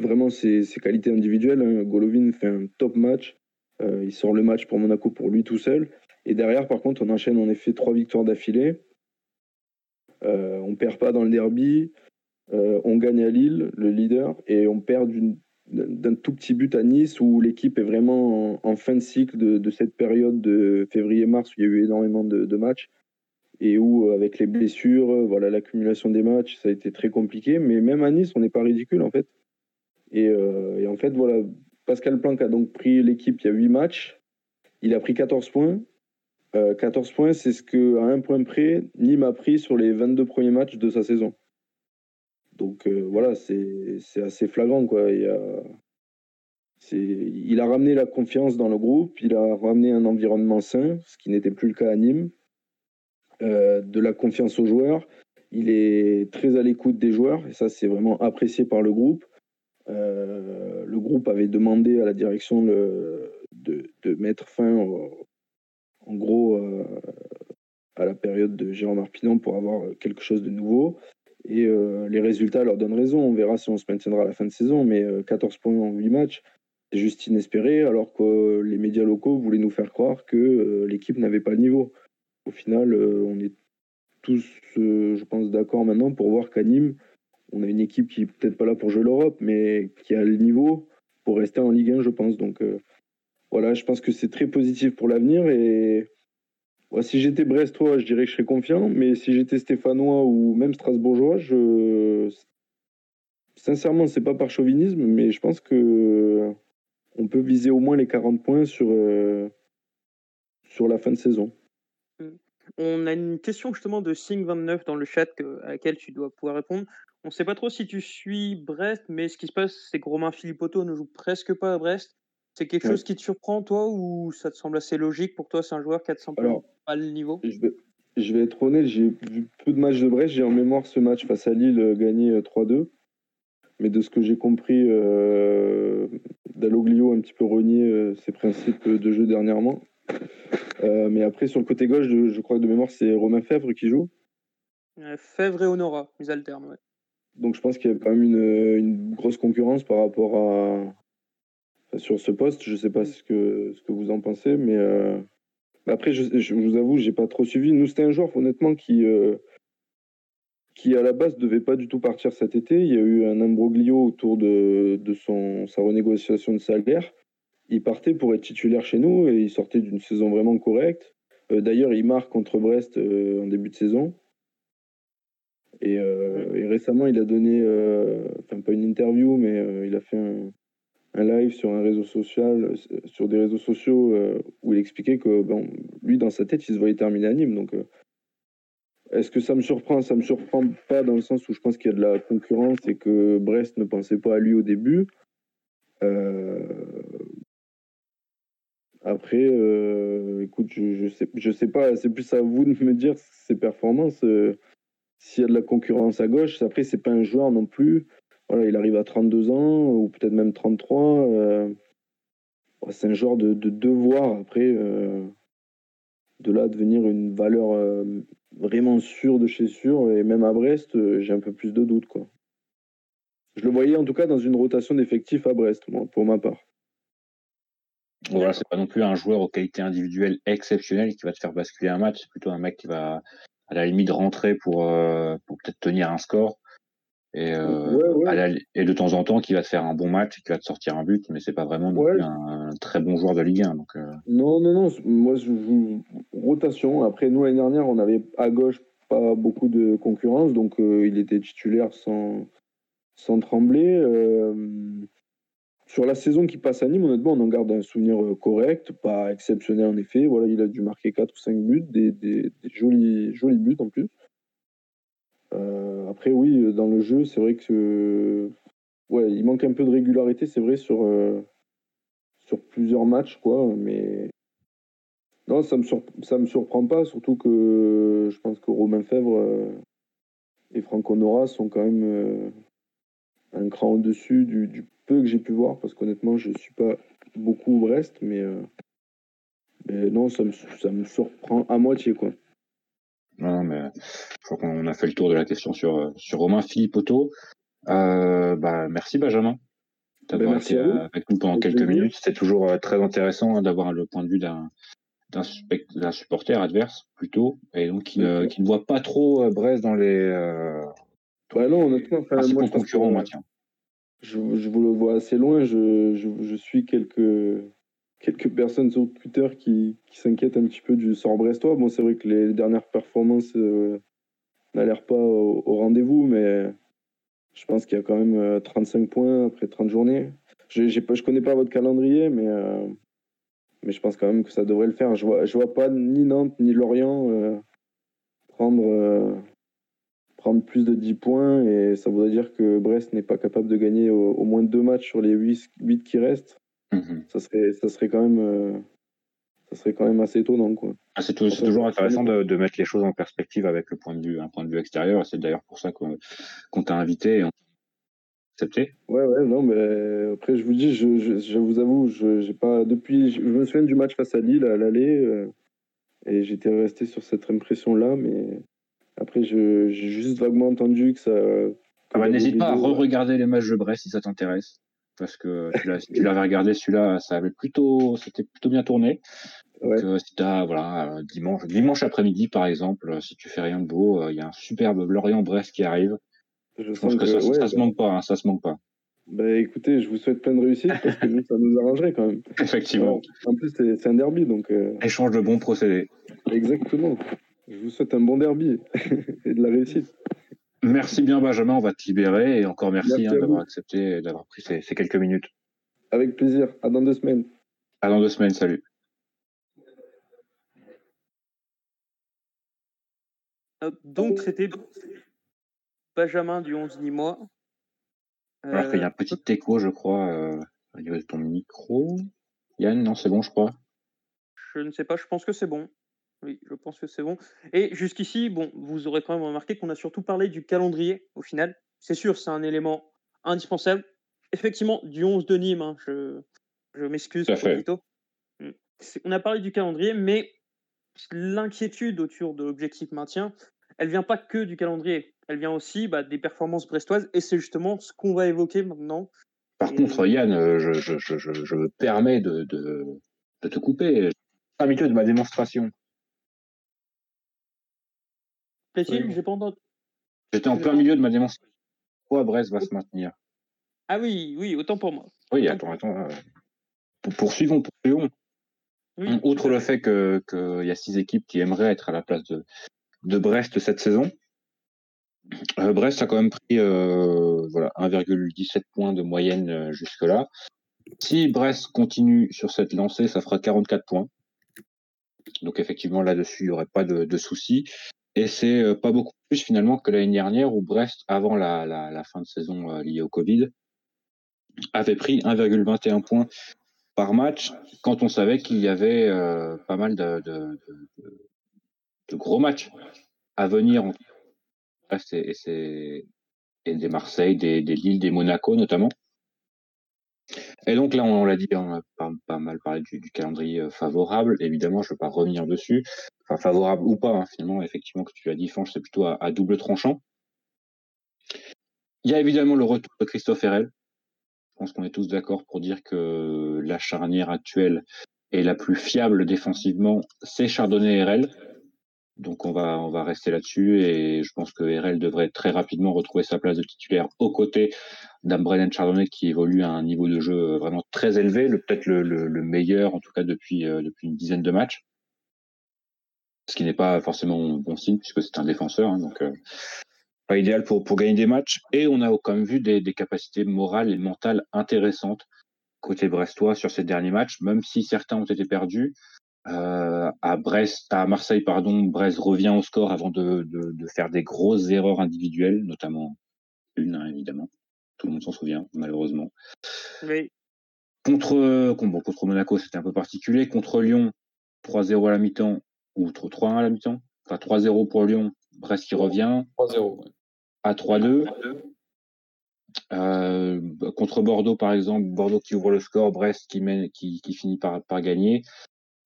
vraiment ses, qualités individuelles. Hein. Golovin fait un top match. Euh, il sort le match pour Monaco pour lui tout seul. Et derrière, par contre, on enchaîne en effet trois victoires d'affilée. on ne perd pas dans le derby. Euh, on gagne à Lille, le leader, et on perd d'un tout petit but à Nice où l'équipe est vraiment en, fin de cycle de, cette période de février-mars où il y a eu énormément de, matchs et où avec les blessures, voilà l'accumulation des matchs, ça a été très compliqué. Mais même à Nice, on n'est pas ridicule en fait. Et, euh, en fait, voilà, Pascal Planck a donc pris l'équipe il y a 8 matchs. Il a pris 14 points. 14 points, c'est ce que, à un point près, Nîmes a pris sur les 22 premiers matchs de sa saison. Donc voilà, c'est assez flagrant. Quoi. Il a ramené la confiance dans le groupe, il a ramené un environnement sain, ce qui n'était plus le cas à Nîmes. De la confiance aux joueurs. Il est très à l'écoute des joueurs et ça, c'est vraiment apprécié par le groupe. Euh, le groupe avait demandé à la direction de, mettre fin, en gros, euh, à la période de Jérôme Arpinon pour avoir quelque chose de nouveau. Et euh, les résultats leur donnent raison. On verra si on se maintiendra à la fin de saison. Mais 14 points en 8 matchs, c'est juste inespéré, alors que les médias locaux voulaient nous faire croire que l'équipe n'avait pas le niveau. Final, on est tous, je pense, d'accord maintenant pour voir qu'à Nîmes, on a une équipe qui est peut-être pas là pour jouer l'Europe, mais qui a le niveau pour rester en Ligue 1, je pense. Donc euh, voilà, je pense que c'est très positif pour l'avenir. Et si j'étais Brestois, je dirais que je serais confiant. Mais si j'étais Stéphanois ou même Strasbourgeois, je... sincèrement, c'est pas par chauvinisme, mais je pense que on peut viser au moins les 40 points sur, euh, sur la fin de saison. On a une question justement de Sing29 dans le chat à laquelle tu dois pouvoir répondre. On ne sait pas trop si tu suis Brest, mais ce qui se passe, c'est que Romain Philippotto ne joue presque pas à Brest. C'est quelque chose qui te surprend, toi, ou ça te semble assez logique pour toi C'est un joueur qui a simplement pas le niveau? je vais, je vais être honnête, j'ai vu peu de matchs de Brest. J'ai en mémoire ce match face à Lille euh, gagné 3-2. Euh, mais de ce que j'ai compris, euh, Dalloglio a un petit peu renié ses principes de jeu dernièrement. Euh, mais après, sur le côté gauche, je, crois que de mémoire, c'est Romain Fèvre qui joue. Euh, Fèvre et Honora, ils alternent, ouais. Donc je pense qu'il y a quand même une, grosse concurrence par rapport à. sur ce poste. Je ne sais pas mm. ce que, ce que vous en pensez, mais. Euh, après, je, je, vous avoue, j'ai pas trop suivi. Nous, c'était un joueur, honnêtement, qui. qui à la base devait pas du tout partir cet été. Il y a eu un imbroglio autour de, de son, sa renégociation de salaire il partait pour être titulaire chez nous et il sortait d'une saison vraiment correcte. Euh, d'ailleurs, il marque contre Brest euh, en début de saison. Et, euh, récemment, il a donné, enfin pas une interview, mais il a fait un, live sur un réseau social, sur des réseaux sociaux où il expliquait que bon, lui, dans sa tête, il se voyait terminer à Nîmes. Donc, est-ce que ça me surprend? Ça me surprend pas dans le sens où je pense qu'il y a de la concurrence et que Brest ne pensait pas à lui au début. Après, euh, écoute, je, je, sais, je sais pas, c'est plus à vous de me dire ses performances. Euh, s'il y a de la concurrence à gauche, après, c'est pas un joueur non plus. Voilà, il arrive à 32 ans, ou peut-être même 33. Euh, c'est un joueur de, de, devoir, après, de là devenir une valeur vraiment sûre de chez sûr. Et même à Brest, j'ai un peu plus de doutes. Je le voyais en tout cas dans une rotation d'effectifs à Brest, moi, pour ma part. Voilà, c'est pas non plus un joueur aux qualités individuelles exceptionnelles qui va te faire basculer un match. C'est plutôt un mec qui va à la limite rentrer pour, euh, pour peut-être tenir un score. Et, euh, et de temps en temps, qui va te faire un bon match et qui va te sortir un but, mais c'est pas vraiment un, très bon joueur de Ligue 1. Donc, euh. Non, non, non. Moi, je joue rotation. Après, nous, l'année dernière, on avait à gauche pas beaucoup de concurrence, donc il était titulaire sans, sans trembler. Sur la saison qui passe à Nîmes, honnêtement, on en garde un souvenir euh, correct, pas exceptionnel en effet. Voilà, il a dû marquer 4 ou 5 buts, des, jolis, jolis buts en plus. Euh, après, oui, dans le jeu, c'est vrai que ouais, il manque un peu de régularité, c'est vrai, sur, euh, sur plusieurs matchs, quoi, mais non, ça me, ça me surprend pas, surtout que je pense que Romain Fèvre et Franco Nora sont quand même un cran au-dessus du, peu que j'ai pu voir, parce qu'honnêtement, je ne suis pas beaucoup au Brest, mais, euh, mais non, ça me, ça me, surprend à moitié. Quoi. Non, mais je crois qu'on a fait le tour de la question sur, euh, sur Romain Philippe Otto. Euh, bah, merci Benjamin d'avoir ben, été avec nous pendant quelques minutes. C'était toujours très intéressant hein, d'avoir le point de vue d'un d'un supporter adverse plutôt et donc qui ne, qui ne voit pas trop Brest dans les ouais, non honnêtement enfin, moi, maintien je, vous le vois assez loin. Je, je, suis quelques, quelques personnes sur Twitter qui, qui s'inquiètent un petit peu du sort brestois. Bon, c'est vrai que les dernières performances euh, n'allèrent pas au, rendez-vous, mais je pense qu'il y a quand même 35 euh, points après 30 journées. Je, je connais pas votre calendrier, mais, euh, mais je pense quand même que ça devrait le faire. Je vois, je vois pas ni Nantes ni Lorient euh, prendre, prendre plus de 10 points et ça voudrait dire que Brest n'est pas capable de gagner au, au moins deux matchs sur les 8, 8 qui restent. Mhm. Ça serait, ça serait quand même, euh, ça serait quand même assez étonnant, quoi. Ah, c'est toujours intéressant de, de mettre les choses en perspective avec le point de vue, un point de vue extérieur. C'est d'ailleurs pour ça qu'on qu'on t'a invité et on accepté. Ouais, ouais, non, mais après, je vous dis, je, je, je vous avoue, je, j'ai pas, depuis, je me souviens du match face à Lille à l'aller, euh, et j'étais resté sur cette impression-là, mais après, j'ai juste vaguement entendu que ça. Ah bah, N'hésite pas à re-regarder les matchs de Brest si ça t'intéresse. Parce que tu l'avais regardé, celui-là, ça avait plutôt, c'était plutôt bien tourné. Ouais. Donc, euh, si t'as, voilà, euh, dimanche, dimanche après-midi, par exemple, euh, si tu fais rien de beau, euh, il y a un superbe Lorient-Brest qui arrive. Je pense que, ça, ouais, ça se manque pas, hein, ça se manque pas. bah, écoutez, je vous souhaite plein de réussite parce que nous, ça nous arrangerait quand même. Effectivement. En plus, c'est, c'est un derby, donc euh, Échange de bons procédés. exactement. Je vous souhaite un bon derby et de la réussite. Merci bien, Benjamin. On va te libérer et encore merci, Merci hein, d'avoir accepté et d'avoir pris ces, ces quelques minutes. Avec plaisir. À dans deux semaines. À dans deux semaines. Salut. Euh, donc, c'était Benjamin du 11 Nîmois. Alors qu'il y a un Euh, petit écho, je crois, euh, au niveau de ton micro. Yann, non, c'est bon, je crois. Je ne sais pas, je pense que c'est bon. Oui, je pense que c'est bon. Et jusqu'ici, bon, vous aurez quand même remarqué qu'on a surtout parlé du calendrier au final. C'est sûr, c'est un élément indispensable. Effectivement, du 11 de Nîmes, hein, je, je m'excuse pour. C'est- On a parlé du calendrier, mais l'inquiétude autour de l'objectif maintien, elle vient pas que du calendrier. Elle vient aussi bah, des performances brestoises, et c'est justement ce qu'on va évoquer maintenant. Par Et- contre, Yann, euh, je, je, je, je, je me permets de, de, de te couper. Je suis pas habitué de ma démonstration. Plaît-il Oui. J'ai pas entendu. J'étais en plein milieu de ma démonstration. Pourquoi Brest va se maintenir? Ah oui, oui, autant pour moi. Oui, attends, attends. euh, pour- Poursuivons, poursuivons. Oui, Outre le fait qu'il que y a six équipes qui aimeraient être à la place de, de Brest cette saison, euh, Brest a quand même pris euh, voilà, 1,17 points de moyenne euh, jusque-là. Si Brest continue sur cette lancée, ça fera 44 points. Donc effectivement, là-dessus, il n'y aurait pas de, de souci. Et c'est euh, pas beaucoup plus finalement que l'année dernière où Brest, avant la, la, la fin de saison euh, liée au Covid, avait pris 1,21 points par match quand on savait qu'il y avait euh, pas mal de, de, de, gros matchs à venir et, et, et des Marseille, des, des Lille, des Monaco notamment. Et donc là, on, l'a dit, on a pas, mal parlé du, calendrier euh, favorable. Évidemment, je ne veux pas revenir dessus. Enfin, favorable ou pas, hein, finalement, effectivement, que tu l'as dit, Fange, c'est plutôt à, double tranchant. Il y a évidemment le retour de Christophe Herrel. Je pense qu'on est tous d'accord pour dire que la charnière actuelle est la plus fiable défensivement, c'est Chardonnay et Herrel. Donc on va on va rester là-dessus et je pense que RL devrait très rapidement retrouver sa place de titulaire aux côtés d'un Brennan Chardonnay qui évolue à un niveau de jeu vraiment très élevé, le peut-être le, le, le meilleur en tout cas depuis euh, depuis une dizaine de matchs. Ce qui n'est pas forcément bon signe puisque c'est un défenseur, hein, donc euh, pas idéal pour pour gagner des matchs. Et on a quand même vu des capacités morales et mentales intéressantes côté brestois sur ces derniers matchs, même si certains ont été perdus. Euh, à Brest, à Marseille, pardon, Brest revient au score avant de, de, de faire des grosses erreurs individuelles, notamment une, hein, évidemment. Tout le monde s'en souvient, malheureusement. Oui. Contre, bon, contre Monaco, c'était un peu particulier. Contre Lyon, 3-0 à la mi-temps, ou 3-1 à la mi-temps. Enfin, 3-0 pour Lyon, Brest qui revient. 3-0. ouais. À 3-2. Euh, contre Bordeaux, par exemple, Bordeaux qui ouvre le score, Brest qui, mène, qui, qui finit par, par gagner.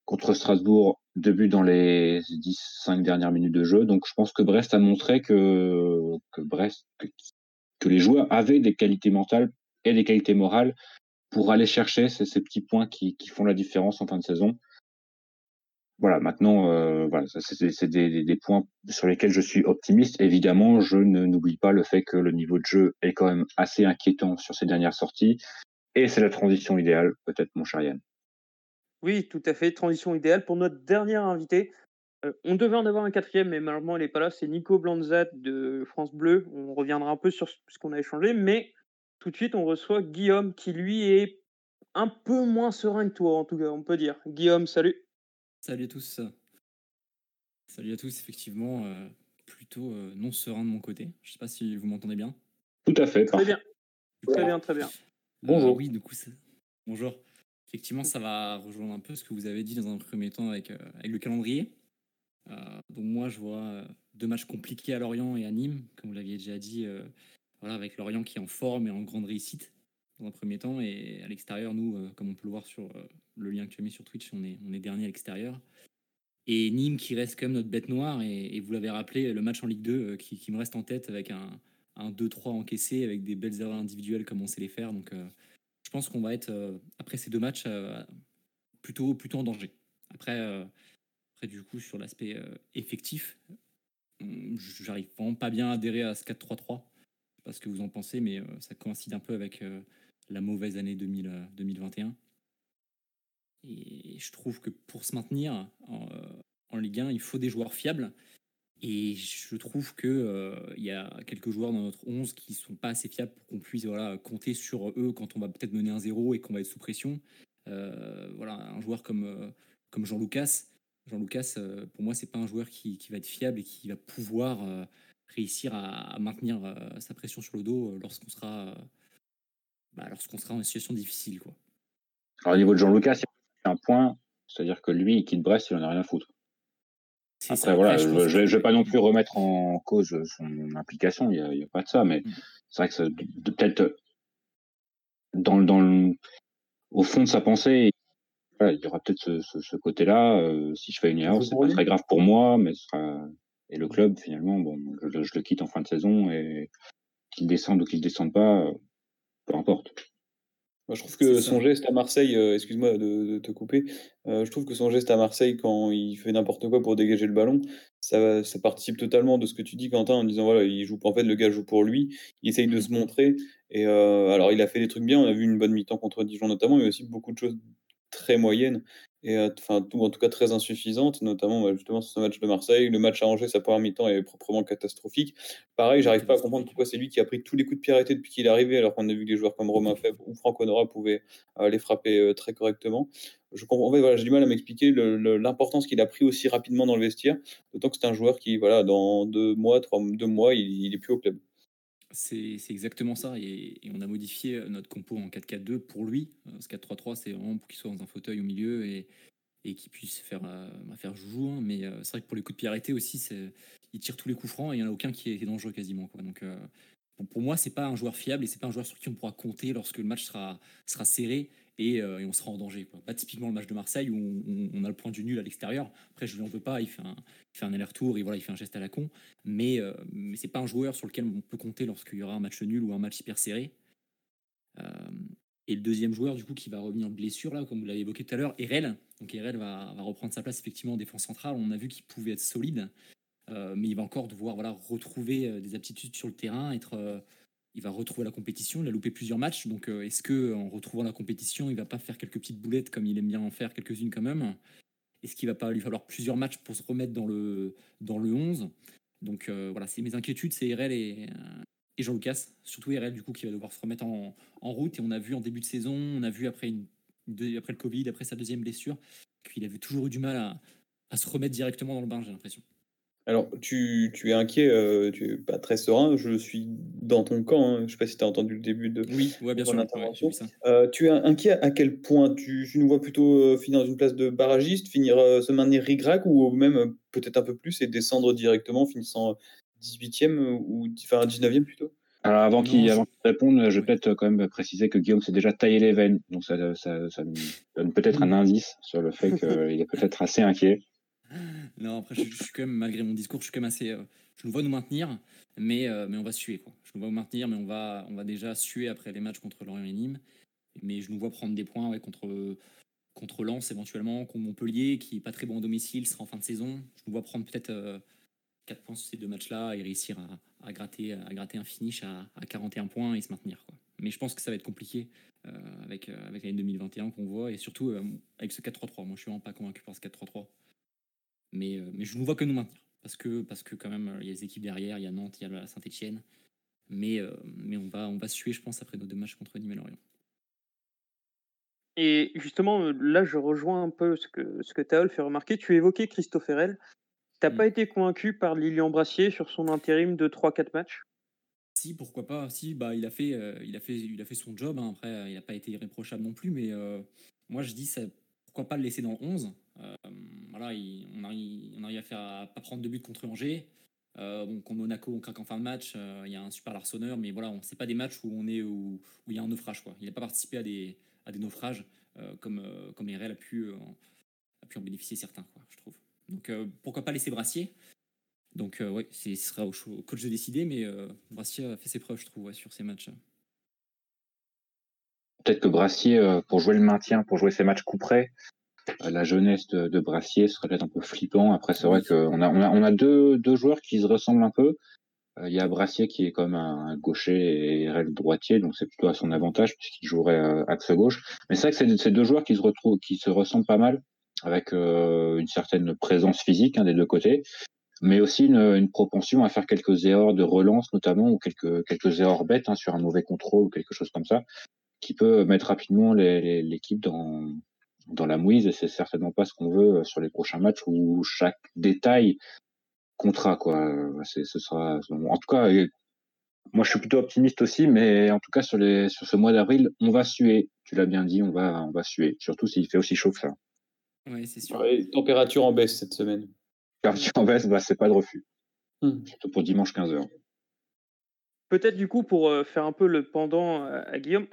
Contre Strasbourg, deux buts dans les 10-5 dernières minutes de jeu. Donc je pense que Brest a montré que, Brest, que, les joueurs avaient des qualités mentales et des qualités morales pour aller chercher ces, petits points qui, font la différence en fin de saison. Voilà, maintenant, euh, voilà, c'est des, des points sur lesquels je suis optimiste. Évidemment, je ne n'oublie pas le fait que le niveau de jeu est quand même assez inquiétant sur ces dernières sorties. Et c'est la transition idéale, peut-être, mon cher Yann. Oui, tout à fait. Transition idéale pour notre dernier invité. Euh, on devait en avoir un quatrième, mais malheureusement, il n'est pas là. C'est Nico Blanzat de France Bleu. On reviendra un peu sur ce qu'on a échangé, mais tout de suite, on reçoit Guillaume, qui lui est un peu moins serein que toi, en tout cas, on peut dire. Guillaume, salut. Salut à tous. Salut à tous, effectivement, euh, plutôt euh, non serein de mon côté. Je sais pas si vous m'entendez bien. Tout à fait. Très bien. Très bien, très bien. Bonjour. oui, du coup, bonjour. Effectivement, ça va rejoindre un peu ce que vous avez dit dans un premier temps avec, avec le calendrier. donc moi, je vois deux matchs compliqués à Lorient et à Nîmes, comme vous l'aviez déjà dit, voilà, avec Lorient qui est en forme et en grande réussite dans un premier temps. Et à l'extérieur, nous, euh, comme on peut le voir sur euh, le lien que tu as mis sur Twitch, on est, on est dernier à l'extérieur. Et Nîmes qui reste quand même notre bête noire. Et, vous l'avez rappelé, le match en Ligue 2 euh, qui, qui, me reste en tête avec un, un 2-3 encaissé, avec des belles erreurs individuelles comme on sait les faire. Donc je pense qu'on va être, après ces deux matchs, plutôt, plutôt en danger. Après, après du coup, sur l'aspect effectif, j'arrive vraiment pas bien à adhérer à ce 4-3-3 pas ce que vous en pensez, mais euh, ça coïncide un peu avec euh, la mauvaise année 2000, 2021. Euh, et je trouve que pour se maintenir en, Ligue 1, il faut des joueurs fiables. Et je trouve qu'il il y a quelques joueurs dans notre 11 qui sont pas assez fiables pour qu'on puisse voilà, compter sur eux quand on va peut-être mener un zéro et qu'on va être sous pression. voilà, un joueur comme, comme Jean Lucas. Jean Lucas, pour moi, c'est pas un joueur qui, qui, va être fiable et qui va pouvoir réussir à, maintenir euh, sa pression sur le dos euh, lorsqu'on sera, bah, lorsqu'on sera en situation difficile. Alors, au niveau de Jean-Lucas, il y a un point, c'est-à-dire que lui, il quitte Brest, il en a rien à foutre. Après, voilà, je ne vais, pas non plus remettre en cause son implication, il n'y a, pas de ça, mais mm. c'est vrai que peut-être dans, dans au fond de sa pensée, il y aura peut-être ce, côté-là. Euh, si je fais une erreur, c'est pas très grave pour moi, mais ce sera, et le club, finalement, bon, je, le quitte en fin de saison et qu'il descende ou qu'il descende pas, peu importe. Moi, je trouve que son geste à Marseille, euh, excuse-moi de, te couper, euh, je trouve que son geste à Marseille quand il fait n'importe quoi pour dégager le ballon, ça, ça, participe totalement de ce que tu dis, Quentin, en disant voilà, il joue en fait le gars joue pour lui, il essaye de se montrer. Et euh, alors, il a fait des trucs bien, on a vu une bonne mi-temps contre Dijon notamment, mais aussi beaucoup de choses très moyennes et enfin tout en tout cas très insuffisante, notamment bah, justement sur ce match de Marseille. Le match à Angers, sa première mi-temps est proprement catastrophique. Pareil, j'arrive pas à comprendre pourquoi c'est lui qui a pris tous les coups de pied arrêtés depuis qu'il est arrivé, alors qu'on a vu que des joueurs comme Romain Fèvre ou Franck Honora pouvaient les frapper très correctement. Je comprends, en voilà, j'ai du mal à m'expliquer l'importance qu'il a pris aussi rapidement dans le vestiaire, d'autant que c'est un joueur qui, voilà, dans deux mois, trois, deux mois, il, il est plus au club. C'est exactement ça. Et, on a modifié euh, notre compo en 4-4-2 pour lui. Euh, ce 4-3-3, c'est vraiment pour qu'il soit dans un fauteuil au milieu et, et qu'il puisse faire, euh, faire joujou. Hein. Mais c'est vrai que pour les coups de pied arrêtés aussi, il tire tous les coups francs et il n'y en a aucun qui est, dangereux quasiment. Donc pour, moi, c'est pas un joueur fiable et c'est pas un joueur sur qui on pourra compter lorsque le match sera serré euh, et, on sera en danger. Pas typiquement le match de Marseille où on, a le point du nul à l'extérieur. Après, je lui en veux pas, il fait un, un aller-retour et voilà, il fait un geste à la con. Mais, euh, mais c'est pas un joueur sur lequel on peut compter lorsqu'il y aura un match nul ou un match hyper serré. Euh, et le deuxième joueur, du coup, qui va revenir de blessure, là, comme vous l'avez évoqué tout à l'heure, Erel. Donc Erel va, va, reprendre sa place effectivement en défense centrale. On a vu qu'il pouvait être solide, mais il va encore devoir voilà, retrouver des aptitudes sur le terrain, être il va retrouver la compétition. Il a loupé plusieurs matchs, donc euh, est-ce que en retrouvant la compétition, il va pas faire quelques petites boulettes comme il aime bien en faire quelques-unes quand même? Est-ce qu'il va pas lui falloir plusieurs matchs pour se remettre dans le dans le 11 Donc euh, voilà, c'est mes inquiétudes, c'est RL et, euh, et Jean-Lucas, surtout RL du coup qui va devoir se remettre en, route. Et on a vu en début de saison, on a vu après une le Covid, après sa deuxième blessure, qu'il avait toujours eu du mal à, à se remettre directement dans le bain, j'ai l'impression. Alors, tu, es inquiet, euh, tu es pas très serein. Je suis dans ton camp. Hein. Je ne sais pas si tu as entendu le début de oui, bien sûr, intervention. Euh, tu es inquiet à quel point? Tu, nous vois plutôt euh, finir dans une place de barragiste, finir se maintenir rigrac ou même peut-être un peu plus et descendre directement, finissant 18e ou enfin 19e plutôt? Alors avant qu'il réponde, je vais peut-être quand même préciser que Guillaume s'est déjà taillé les veines, donc ça, ça, ça donne peut-être un indice sur le fait qu'il est peut-être assez inquiet. Non, après, je, suis quand même, malgré mon discours, je suis quand même assez. Euh, je nous vois nous maintenir, mais, euh, mais on va suer. Quoi. Je nous vois nous maintenir, mais on va, on va déjà suer après les matchs contre Lorient et Nîmes. Mais je nous vois prendre des points ouais, contre, contre Lens éventuellement, contre Montpellier, qui est pas très bon au domicile, sera en fin de saison. Je nous vois prendre peut-être 4 euh, points sur ces deux matchs-là et réussir à, à, gratter, à gratter un finish à, à, 41 points et se maintenir. Quoi. Mais je pense que ça va être compliqué avec, avec l'année 2021 qu'on voit et surtout avec ce 4-3-3. Moi, je suis vraiment pas convaincu par ce 4-3-3. Mais, euh, mais je ne vois que nous maintenir. Parce que, parce que quand même, il y a des équipes derrière, il y a Nantes, il y a Saint-Etienne. Mais, euh, mais on, va, on va suer, je pense, après nos deux matchs contre Nîmes et Lorient. Et justement, euh, là, je rejoins un peu ce que, ce que Taol fait remarquer. Tu évoquais Christophe Herel. T'as Mm. pas été convaincu par Lilian Brassier sur son intérim de 3-4 matchs? Si, pourquoi pas. Si, bah, il a fait, euh, il a fait, il a fait son job. hein. Après, euh, il n'a pas été irréprochable non plus. Mais euh, moi, je dis, ça, pourquoi pas le laisser dans le 11 Euh, Voilà, il- on, arrive, on arrive à faire, à pas prendre de but contre Angers. Euh, contre Monaco, on craque en fin de match. euh, Il y a un super larçonneur, mais voilà, on c'est pas des matchs où on est où il y a un naufrage. Quoi. Il n'a pas participé à des, naufrages euh, comme comme RL a pu en- bénéficier certains, quoi, je trouve. Donc pourquoi pas laisser Brassier? Donc, ouais, ce sera au, coach de décider, mais Brassier a fait ses preuves, je trouve, sur ces matchs. Peut-être que Brassier, euh, pour jouer le maintien, pour jouer ses matchs coup près, euh, la jeunesse de, de Brassier serait peut-être un peu flippant. Après, c'est vrai qu'on a, on a, on a deux, deux joueurs qui se ressemblent un peu. Euh, Il y a Brassier qui est comme un, un gaucher et RL droitier, donc c'est plutôt à son avantage puisqu'il jouerait axe gauche. Mais c'est vrai que c'est c'est deux joueurs qui se retrouvent, qui se ressemblent pas mal, avec euh, une certaine présence physique hein, des deux côtés, mais aussi une, une propension à faire quelques erreurs de relance notamment ou quelques quelques erreurs bêtes hein, sur un mauvais contrôle ou quelque chose comme ça, qui peut mettre rapidement l'équipe dans dans la mouise et c'est certainement pas ce qu'on veut euh, sur les prochains matchs où chaque détail comptera quoi. Euh, C'est ce sera en tout cas moi je suis plutôt optimiste aussi mais en tout cas sur les sur ce mois d'avril, on va suer. Tu l'as bien dit, on va on va suer, surtout s'il fait aussi chaud que ça. Ouais, c'est sûr. Ouais, température en baisse cette semaine. Car tu en baisse, bah c'est pas de refus. Hmm. Surtout pour dimanche 15h. Peut-être du coup, pour euh, faire un peu le pendant euh, à Guillaume,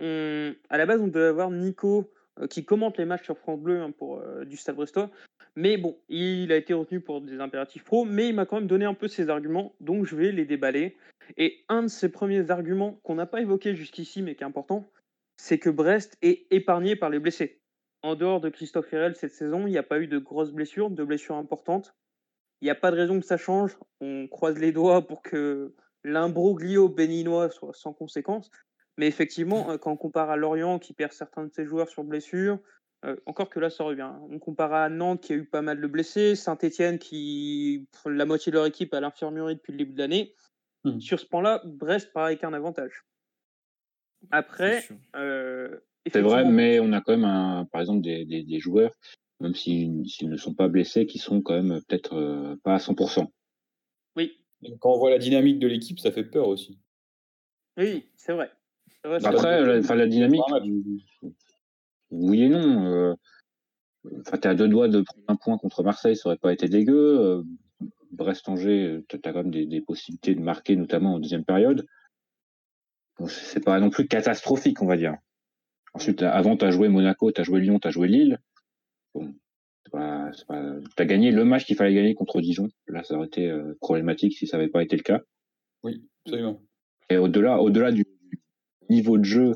à la base, on devait avoir Nico euh, qui commente les matchs sur France Bleu hein, pour, du Stade Brestois. Mais bon, il a été retenu pour des impératifs pro, mais il m'a quand même donné un peu ses arguments, donc je vais les déballer. Et un de ses premiers arguments qu'on n'a pas évoqué jusqu'ici, mais qui est important, c'est que Brest est épargné par les blessés. En dehors de Christophe Herel cette saison, il n'y a pas eu de grosses blessures, de blessures importantes. Il n'y a pas de raison que ça change. On croise les doigts pour que l'imbroglio béninois soit sans conséquence. Mais effectivement, euh, quand on compare à Lorient qui perd certains de ses joueurs sur blessure, euh, encore que là ça revient. hein. On compare à Nantes qui a eu pas mal de blessés, Saint-Etienne qui, pff, la moitié de leur équipe à l'infirmerie depuis le début de l'année. Hmm. Sur ce point-là, Brest part avec un avantage. Après, C'est euh, vrai, mais on a quand même, un, par exemple, des, des, des joueurs, même s'ils s'ils ne sont pas blessés, qui sont quand même peut-être euh, pas à 100%. Quand on voit la dynamique de l'équipe, ça fait peur aussi. oui, c'est vrai. Après, la, enfin, la dynamique, match. oui et non. euh, Enfin, t'es à deux doigts de prendre un point contre Marseille, ça aurait pas été dégueu. Euh, Brest-Angers, t'as quand même des, des possibilités de marquer, notamment en deuxième période. Bon, c'est pas non plus catastrophique, on va dire. Ensuite, avant, t'as joué Monaco, t'as joué Lyon, t'as joué Lille. Bon, pas, pas... t'as gagné le match qu'il fallait gagner contre Dijon. Là, ça aurait été euh, problématique si ça n'avait pas été le cas. Oui, absolument. Et au-delà, au-delà du niveau de jeu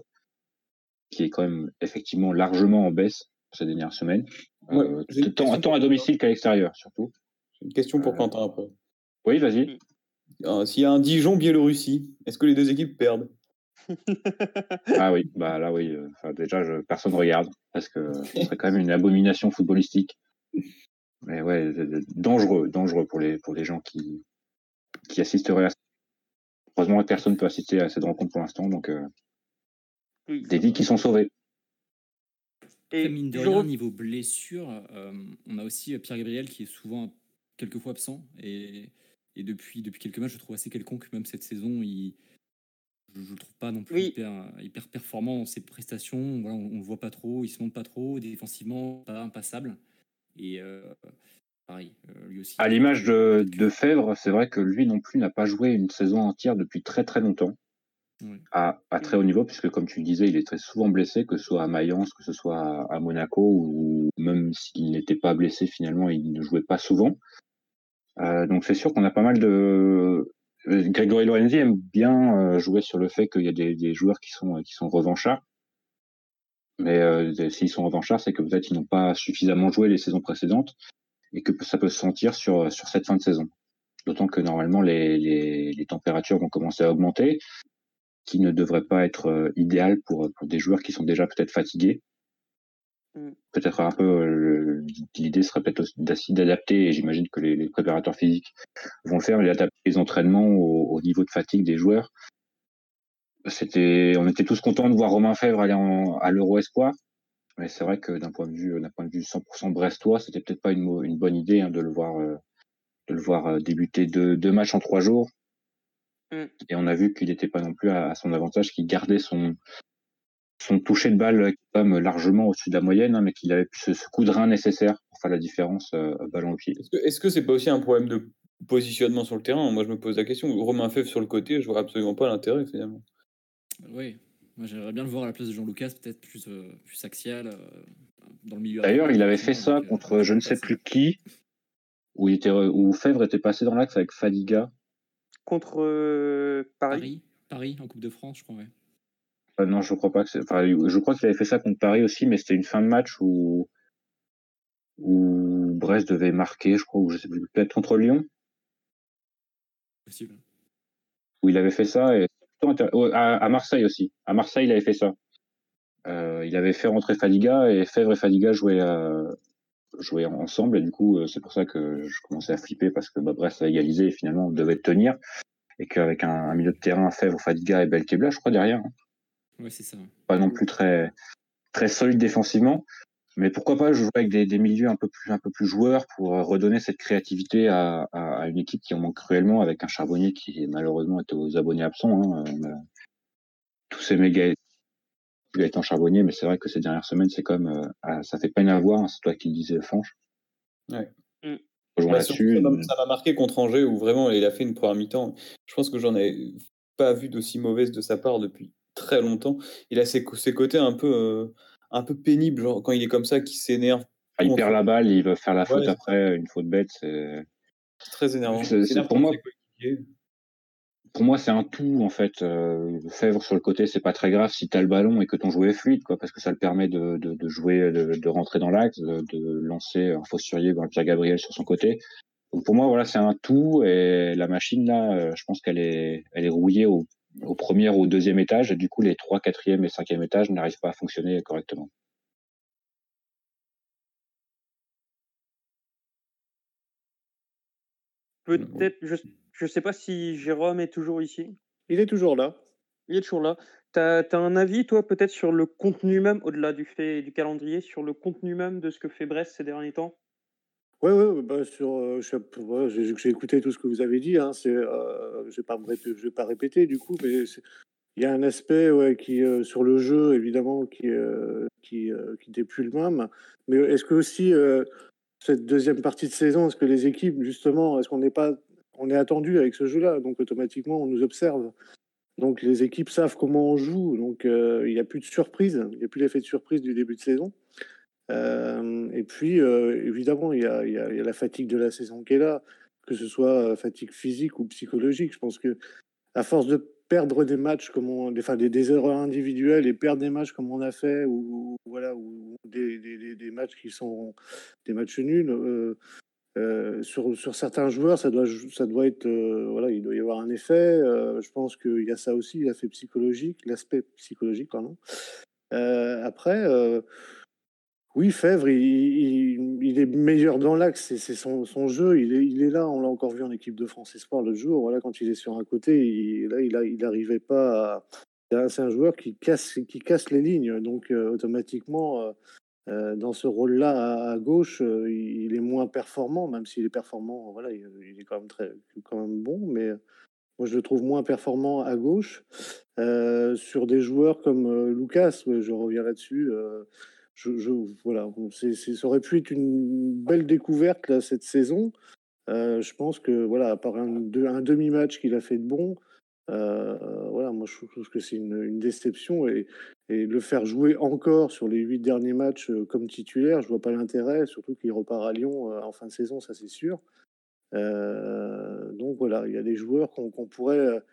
qui est quand même effectivement largement en baisse ces dernières semaines, Ouais, euh, tant, à domicile qu'à l'extérieur surtout. Une question pour Euh, Quentin après. Oui, vas-y. S'il y a un Dijon-Biélorussie, est-ce que les deux équipes perdent? Ah oui, bah là oui. Enfin, déjà, je, personne regarde parce que ce serait quand même une abomination footballistique. Mais ouais, dangereux, dangereux pour les pour les gens qui qui assisteraient à ça. Heureusement, personne ne peut assister à cette rencontre pour l'instant, donc euh, Oui. des vies qui sont sauvées. Et mine de rien, niveau blessure, euh, on a aussi euh, Pierre Gabriel qui est souvent quelquefois absent. Et, et depuis, depuis quelques matchs, je le trouve assez quelconque. Même cette saison, il, je ne le trouve pas non plus Oui. hyper, hyper performant dans ses prestations. Voilà, on ne le voit pas trop, il se monte pas trop. Défensivement, pas impassable. Et euh, pareil, euh, lui aussi. À l'image de, de Fèvre, c'est vrai que lui non plus n'a pas joué une saison entière depuis très très longtemps. À, à très haut niveau, puisque comme tu le disais, il est très souvent blessé, que ce soit à Mayence, que ce soit à, à Monaco, ou même s'il n'était pas blessé, finalement, il ne jouait pas souvent. Euh, donc c'est sûr qu'on a pas mal de... Grégory Lorenzi aime bien jouer sur le fait qu'il y a des, des joueurs qui sont, qui sont revanchards. Mais euh, s'ils sont revanchards, c'est que peut-être ils n'ont pas suffisamment joué les saisons précédentes et que ça peut se sentir sur, sur cette fin de saison. D'autant que normalement les, les, les températures vont commencer à augmenter, qui ne devrait pas être euh, idéal pour, pour des joueurs qui sont déjà peut-être fatigués. Mm. Peut-être un peu euh, l'idée serait peut-être d'adapter, et j'imagine que les, les préparateurs physiques vont le faire, mais d'adapter les entraînements au, au niveau de fatigue des joueurs. C'était, on était tous contents de voir Romain Fèvre aller en, à l'Euro Espoir. Mais c'est vrai que d'un point de vue, d'un point de vue 100% brestois, c'était peut-être pas une, une, bonne idée hein, de le voir, de le voir débuter deux, deux matchs en trois jours. Mm. Et on a vu qu'il n'était pas non plus à, son avantage, qu'il gardait son, son toucher de balle quand même largement au-dessus de la moyenne, hein, mais qu'il avait ce, ce, coup de rein nécessaire pour faire la différence euh, ballon au pied. Est-ce que c'est -ce pas aussi un problème de positionnement sur le terrain? Moi, je me pose la question. Romain Fèvre sur le côté, je vois absolument pas l'intérêt finalement. Oui, moi j'aimerais bien le voir à la place de Jean Lucas, peut-être plus, euh, plus axial euh, dans le milieu. D'ailleurs, il avait fait ça contre je ne sais plus qui, où, il était, où Fèvre était passé dans l'axe avec Fadiga contre euh, Paris. Paris. en Coupe de France, je crois. Euh, non, je crois pas que enfin, je crois qu'il avait fait ça contre Paris aussi, mais c'était une fin de match où où Brest devait marquer, je crois, ou je sais plus, peut-être contre Lyon. Possible. Où il avait fait ça et à, Marseille aussi. À Marseille, il avait fait ça. Euh, il avait fait rentrer Fadiga et Fèvre et Fadiga jouaient, jouer ensemble. Et du coup, euh, c'est pour ça que je commençais à flipper parce que bah, Brest a égalisé et finalement on devait tenir. Et qu'avec un, milieu de terrain, Fèvre, Fadiga et Belkebla, je crois, derrière. Hein. Ouais, c'est ça. Pas non plus très, très solide défensivement. Mais pourquoi pas jouer avec des, des, milieux un peu plus, un peu plus joueurs pour euh, redonner cette créativité à, à, une équipe qui en manque cruellement avec un charbonnier qui malheureusement est aux abonnés absents. Hein. Euh, tous ces méga Gaëtan Charbonnier, mais c'est vrai que ces dernières semaines, c'est comme euh, ah, ça fait peine à voir. Hein, c'est toi qui le disais, Fanche. Ouais. Mm. ça m'a marqué contre Angers où vraiment il a fait une première mi-temps. Je pense que j'en ai pas vu d'aussi mauvaise de sa part depuis très longtemps. Il a ses, ses côtés un peu, euh, un peu pénibles, genre, quand il est comme ça, qui s'énerve. Ah, il perd la balle, il veut faire la faute après, une faute bête. C'est très énervant. Pour moi pour moi, c'est un tout en fait. Euh, Fèvre sur le côté, c'est pas très grave si tu as le ballon et que ton jouet est fluide, quoi, parce que ça le permet de, de, de jouer, de, de, rentrer dans l'axe, de, lancer un Fossurier un Pierre Gabriel sur son côté. Donc pour moi, voilà, c'est un tout et la machine là, euh, je pense qu'elle est, elle est rouillée au, au premier ou au deuxième étage et du coup les trois, quatrième et cinquième étages n'arrivent pas à fonctionner correctement. Peut-être, je ne sais pas si Jérôme est toujours ici. Il est toujours là. Il est toujours là. Tu as, un avis, toi, peut-être sur le contenu même, au-delà du fait du calendrier, sur le contenu même de ce que fait Brest ces derniers temps? Oui, oui, bah sur, euh, j'ai écouté tout ce que vous avez dit. Hein, euh, je ne vais, pas répéter du coup, mais il y a un aspect ouais, qui, euh, sur le jeu, évidemment, qui, qui, qui n'est plus le même. Mais est-ce que aussi, cette deuxième partie de saison, est-ce que les équipes, justement, est-ce qu'on n'est pas on est attendu avec ce jeu-là, donc automatiquement on nous observe. Donc les équipes savent comment on joue, donc il n'y a plus de surprise, il n'y a plus l'effet de surprise du début de saison. Euh, et puis euh, évidemment il y, a, la fatigue de la saison qui est là, que ce soit fatigue physique ou psychologique. Je pense que à force de perdre des matchs comme enfin, des, erreurs individuelles et perdre des matchs comme on a fait ou, voilà des, matchs qui sont des matchs nuls euh, sur, certains joueurs, ça doit, être, euh, voilà, il doit y avoir un effet. Euh, je pense qu'il y a ça aussi, l'effet psychologique, l'aspect psychologique, pardon. après, oui, Fèvre, il, est meilleur dans l'axe, c'est son, jeu, il est, là, on l'a encore vu en équipe de France Espoir l'autre jour, voilà, quand il est sur un côté, il, là, il n'arrivait pas à... C'est un joueur qui casse, les lignes, donc automatiquement, euh, dans ce rôle-là à, gauche, euh, il est moins performant, même s'il est performant, voilà, il, est quand même, très, quand même bon, mais moi je le trouve moins performant à gauche. Euh, sur des joueurs comme Lucas, je reviens là-dessus. Voilà, ça aurait pu être une belle découverte là, cette saison. je pense que voilà, à part un, demi-match qu'il a fait de bon, euh, voilà, moi je trouve que c'est une, déception et, le faire jouer encore sur les huit derniers matchs euh, comme titulaire, je vois pas l'intérêt, surtout qu'il repart à Lyon euh, en fin de saison, ça c'est sûr. donc voilà, il y a des joueurs qu'on pourrait,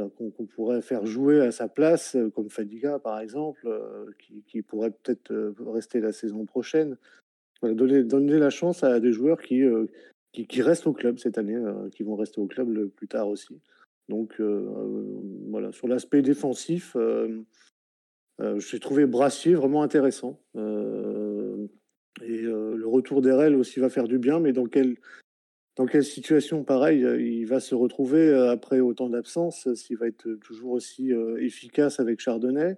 voilà, qu'on pourrait faire jouer à sa place, comme Fadiga par exemple, qui, qui, pourrait peut-être rester la saison prochaine. donner, donner la chance à des joueurs qui qui, restent au club cette année, euh, qui vont rester au club plus tard aussi. Donc euh, euh, voilà, sur l'aspect défensif, j'ai trouvé Brassier vraiment intéressant. et le retour d'Erel aussi va faire du bien, mais dans quelle, dans quelle situation, pareil, il va se retrouver après autant d'absence, s'il va être toujours aussi efficace avec Chardonnay?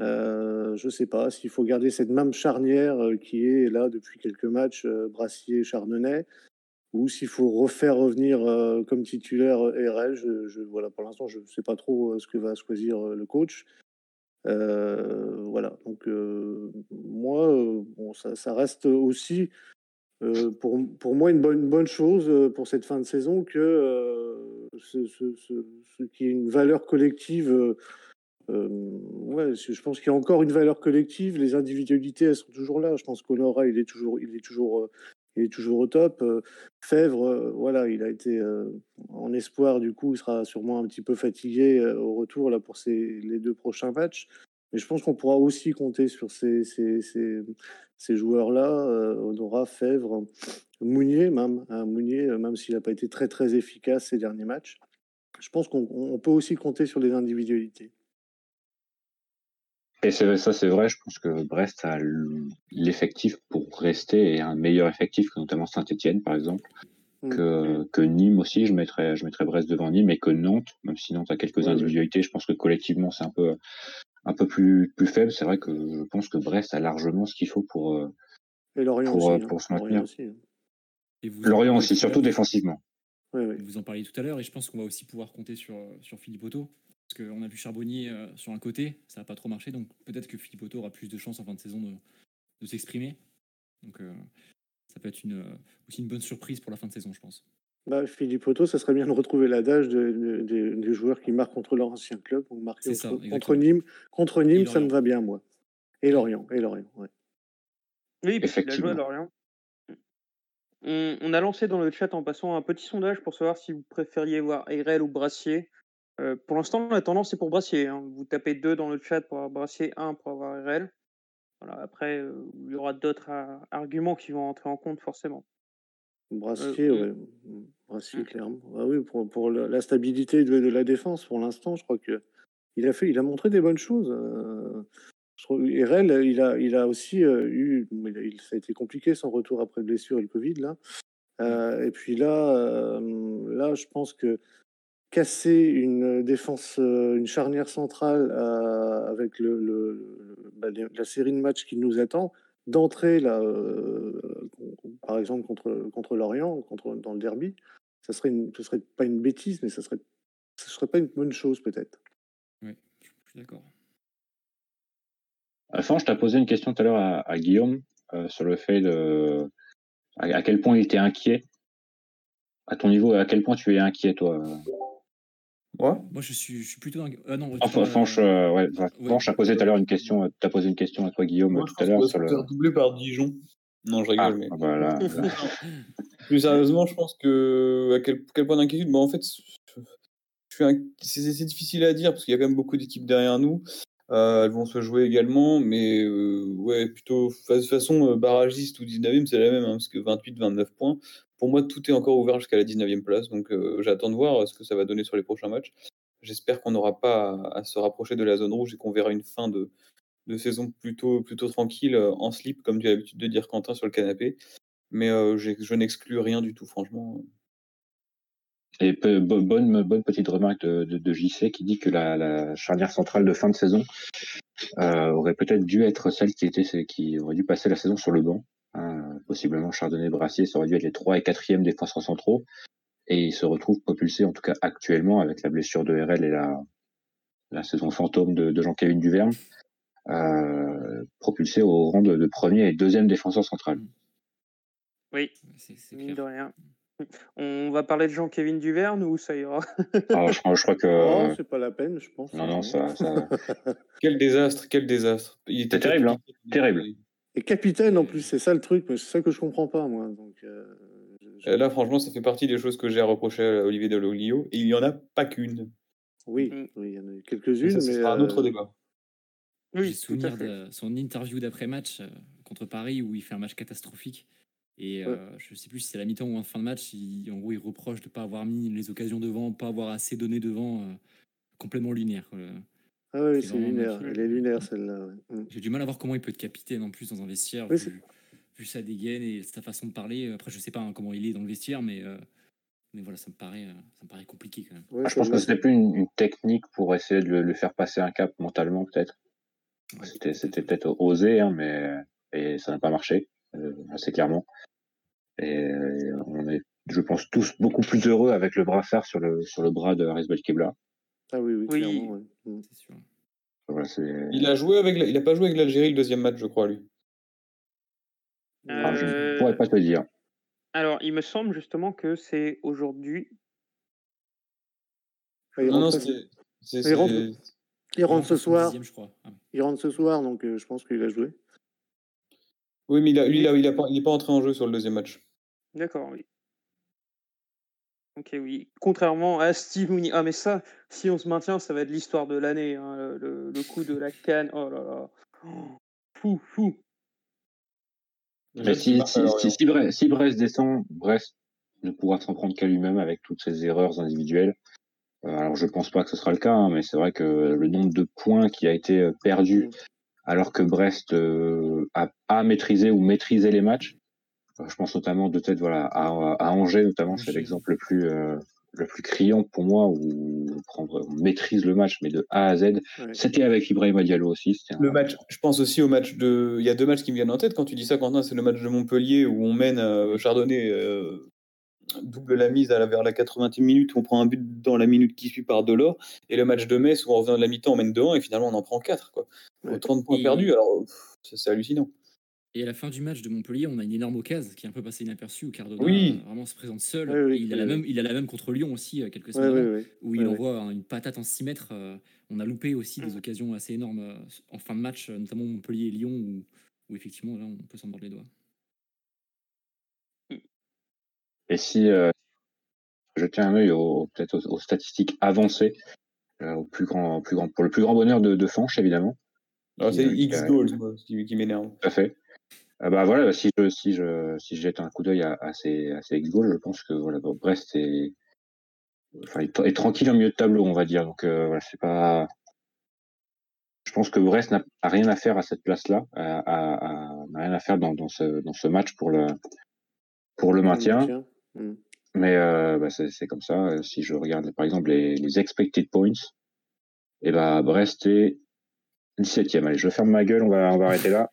Euh, je ne sais pas s'il faut garder cette même charnière euh, qui est là depuis quelques matchs, euh, Brassier-Chardonnay, ou s'il faut refaire revenir comme titulaire RL. Je, voilà, pour l'instant, je ne sais pas trop ce que va choisir le coach. voilà, donc moi, ça, reste aussi pour, pour, moi une bonne, bonne chose pour cette fin de saison que ce, ce, qui est une valeur collective euh, je pense qu'il y a encore une valeur collective. Les individualités, elles sont toujours là. Je pense qu'Honora, il est toujours, il est toujours, euh, il est toujours au top. Euh, Fèvre, voilà, il a été en espoir. Du coup, il sera sûrement un petit peu fatigué au retour là pour les deux prochains matchs. Mais je pense qu'on pourra aussi compter sur ces, ces, ces, ces joueurs-là, Honora, Fèvre, Mounier, même. Hein, Mounier, même s'il n'a pas été très très efficace ces derniers matchs. Je pense qu'on peut aussi compter sur les individualités. Et ça, c'est vrai. Je pense que Brest a l'effectif pour rester et un meilleur effectif que notamment Saint-Etienne, par exemple. Mm. Que, que, Nîmes aussi, je mettrais, je mettrais Brest devant Nîmes et que Nantes, même si Nantes a quelques individualités, je pense que collectivement c'est un peu, un peu plus, plus faible. C'est vrai que je pense que Brest a largement ce qu'il faut pour, euh, pour, euh, hein. pour, se maintenir. Lorient aussi, hein. Lorient aussi surtout défensivement. Vous en parliez tout à l'heure et je pense qu'on va aussi pouvoir compter sur, sur Philippe Otto parce qu'on a vu Charbonnier euh, sur un côté, ça n'a pas trop marché, donc peut-être que Philippe Otto aura plus de chances en fin de saison de, s'exprimer. Donc euh, ça peut être une, euh, aussi une bonne surprise pour la fin de saison, je pense. Bah, Philippe Otto, ça serait bien de retrouver l'adage des joueurs qui marquent contre leur ancien club, donc marquer contre, Nîmes. Contre Nîmes, ça me va bien, moi. Et Lorient, et Lorient, ouais. Oui, il a joué à Lorient. On, a lancé dans le chat en passant un petit sondage pour savoir si vous préfériez voir Eirel ou Brassier. Euh, pour l'instant, la tendance c'est pour Brassier. Hein. Vous tapez 2 dans le chat pour avoir Brassier, 1 pour avoir RL. Voilà, après, euh, il y aura d'autres euh, arguments qui vont entrer en compte forcément. Brassier, oui. Brassier, mmh. clairement. Ah oui, pour, pour la stabilité de, la défense, pour l'instant, je crois que il a fait, il a montré des bonnes choses. il a, il a aussi eu, il, ça a été compliqué son retour après blessure et le Covid là. et puis là, là, je pense que casser une défense, euh, une charnière centrale euh, avec le, bah, la série de matchs qui nous attend, d'entrer là, euh, par exemple contre, contre Lorient, contre, dans le derby, ça serait, une, ce serait pas une bêtise, mais ça serait, ce serait pas une bonne chose peut-être. Oui, je suis d'accord. Enfin, je t'ai posé une question tout à l'heure à, Guillaume sur le fait de à, quel point il était inquiet. À ton niveau, à quel point tu es inquiet, toi moi, je suis, je suis plutôt. Ah non, enfin, Fanche, euh, ouais, a posé tout à l'heure une question. Tu as posé une question à toi, Guillaume, tout à l'heure. sur le... doublé par Dijon. Non, je rigole. Ah, mais... voilà, Plus sérieusement, je pense que. À quel, quel point d'inquiétude bon, En fait, c'est difficile à dire parce qu'il y a quand même beaucoup d'équipes derrière nous. Euh, elles vont se jouer également, mais euh, ouais, plutôt de toute façon, euh, barragiste ou 19e, c'est la même, hein, parce que 28-29 points. Pour moi, tout est encore ouvert jusqu'à la 19e place, donc j'attends de voir ce que ça va donner sur les prochains matchs. J'espère qu'on n'aura pas à, se rapprocher de la zone rouge et qu'on verra une fin de, saison plutôt, plutôt tranquille, en slip, comme tu as l'habitude de dire Quentin sur le canapé. Mais je n'exclus rien du tout, franchement. Et bonne, bonne petite remarque de, JC qui dit que la, la, charnière centrale de fin de saison euh, aurait peut-être dû être celle qui était qui aurait dû passer la saison sur le banc. Hein, possiblement Chardonnay Brassier, ça aurait dû être les 3 et 4e défenseurs centraux. Et il se retrouve propulsé, en tout cas actuellement, avec la blessure de RL et la, la saison fantôme de, de Jean-Kévin Duverne, euh, propulsé au rang de, de, premier et deuxième défenseur central. Oui, c'est de rien. On va parler de Jean-Kévin Duverne ou ça ira? Ah, je, crois, que. Oh, c'est pas la peine, je pense. Non, non, ça. ça... quel désastre, quel désastre. Il était terrible, hein terrible. Et capitaine en plus, c'est ça le truc, c'est ça que je comprends pas, moi. Donc, euh, euh, Là, franchement, ça fait partie des choses que j'ai à reprocher à Olivier Deloglio, et il n'y en a pas qu'une. Oui, mm. oui, il y en a quelques-unes. Ça, mais sera un autre euh, débat. Oui, J'ai souvenir de son interview d'après-match contre Paris où il fait un match catastrophique. Et euh, je ne sais plus si c'est la mi-temps ou en fin de match, en gros, il reproche de ne pas avoir mis les occasions devant, pas avoir assez donné devant, euh, complètement lunaire. Ah oui, c'est lunaire. Elle est lunaire, celle-là. Mm. J'ai du mal à voir comment il peut être capitaine en plus dans un vestiaire, vu, sa dégaine et sa façon de parler. Après, je ne sais pas hein, comment il est dans le vestiaire, mais, euh, mais voilà, ça me, paraît, ça me paraît compliqué quand même. Ah, je pense que c'était plus une, technique pour essayer de le, faire passer un cap mentalement, peut-être. C'était, c'était peut-être osé, hein, mais et ça n'a pas marché, euh, assez clairement. Et euh, on est, je pense, tous beaucoup plus heureux avec le brassard sur le, sur le bras de Haris Belkebla. Ah oui, oui, Oui. clairement. ouais. Mm. C'est sûr. Voilà, c'est... Il a joué avec, la- il a pas joué avec l'Algérie le deuxième match, je crois, lui. Ah, je ne Euh, pourrais pas te le dire. Alors, il me semble justement que c'est aujourd'hui. Ah, il Non, non, rentre, c'est, Il rentre- il rentre ce soir. 70e, je crois. Ah. Il rentre ce soir, donc euh, je pense qu'il a joué. Oui, mais il a, lui, il a pas, pas entré en jeu sur le deuxième match. D'accord, oui. Ok, oui. Contrairement à Steve Mooney. Ah, mais ça, si on se maintient, ça va être l'histoire de l'année. hein, le, le coup de la canne. Oh là là. Oh, Fou, fou. Mais si, Brest, si Brest descend, Brest ne pourra s'en prendre qu'à lui-même avec toutes ses erreurs individuelles. Euh, alors je pense pas que ce sera le cas, hein, mais c'est vrai que le nombre de points qui a été euh, perdu Mm. alors que Brest euh, a, a maîtrisé ou maîtrisé les matchs. Je pense notamment de tête voilà à, à Angers notamment, c'est l'exemple le plus euh, le plus criant pour moi où on, prend- on maîtrise le match mais de A à Z. Ouais. C'était avec Ibrahima Diallo aussi. un- Le match, je pense aussi au match de. Il y a deux matchs qui me viennent en tête quand tu dis ça, Quentin. C'est le match de Montpellier où on mène euh, Chardonnay, euh, double la mise à la, vers la 80e minute, où on prend un but dans la minute qui suit par Delors. Et le match de Metz où on revient de la mi-temps, on mène 2-1 et finalement on en prend 4. Quoi. Ouais. Autant de points Et- perdus, alors c'est hallucinant. Et à la fin du match de Montpellier, on a une énorme occasion qui est un peu passée inaperçue où Cardona Oui. vraiment se présente seul. Oui, oui, Et il, a la oui, même, il a la même contre Lyon aussi, euh, quelques semaines ouais, avant, ouais. où il envoie hein, une patate en 6 mètres. euh, on a loupé aussi des Mm. occasions assez énormes euh, en fin de match, notamment Montpellier et Lyon, où, où effectivement, là, on peut s'en mordre les doigts. Et si euh, je tiens un œil au, peut-être aux, aux statistiques avancées, euh, au plus grand, au plus grand, pour le plus grand bonheur de, de Fanche évidemment, Alors, c'est Qui- X qui a- goals moi, qui, qui m'énerve. tout à fait. Euh, bah voilà, si je si je si je jette un coup d'œil à, à ces à ces ex goals, je pense que voilà, bon, Brest est enfin est, est tranquille en milieu de tableau, on va dire. Donc euh, voilà, c'est pas. Je pense que Brest n'a rien à faire à cette place-là, n'a rien à faire dans, dans ce dans ce match pour le pour le maintien. Mm. Mais euh, bah, c'est c'est comme ça. Si je regarde par exemple les, les expected points, et bah Brest est 17e. Allez, je ferme ma gueule, on va on va arrêter là.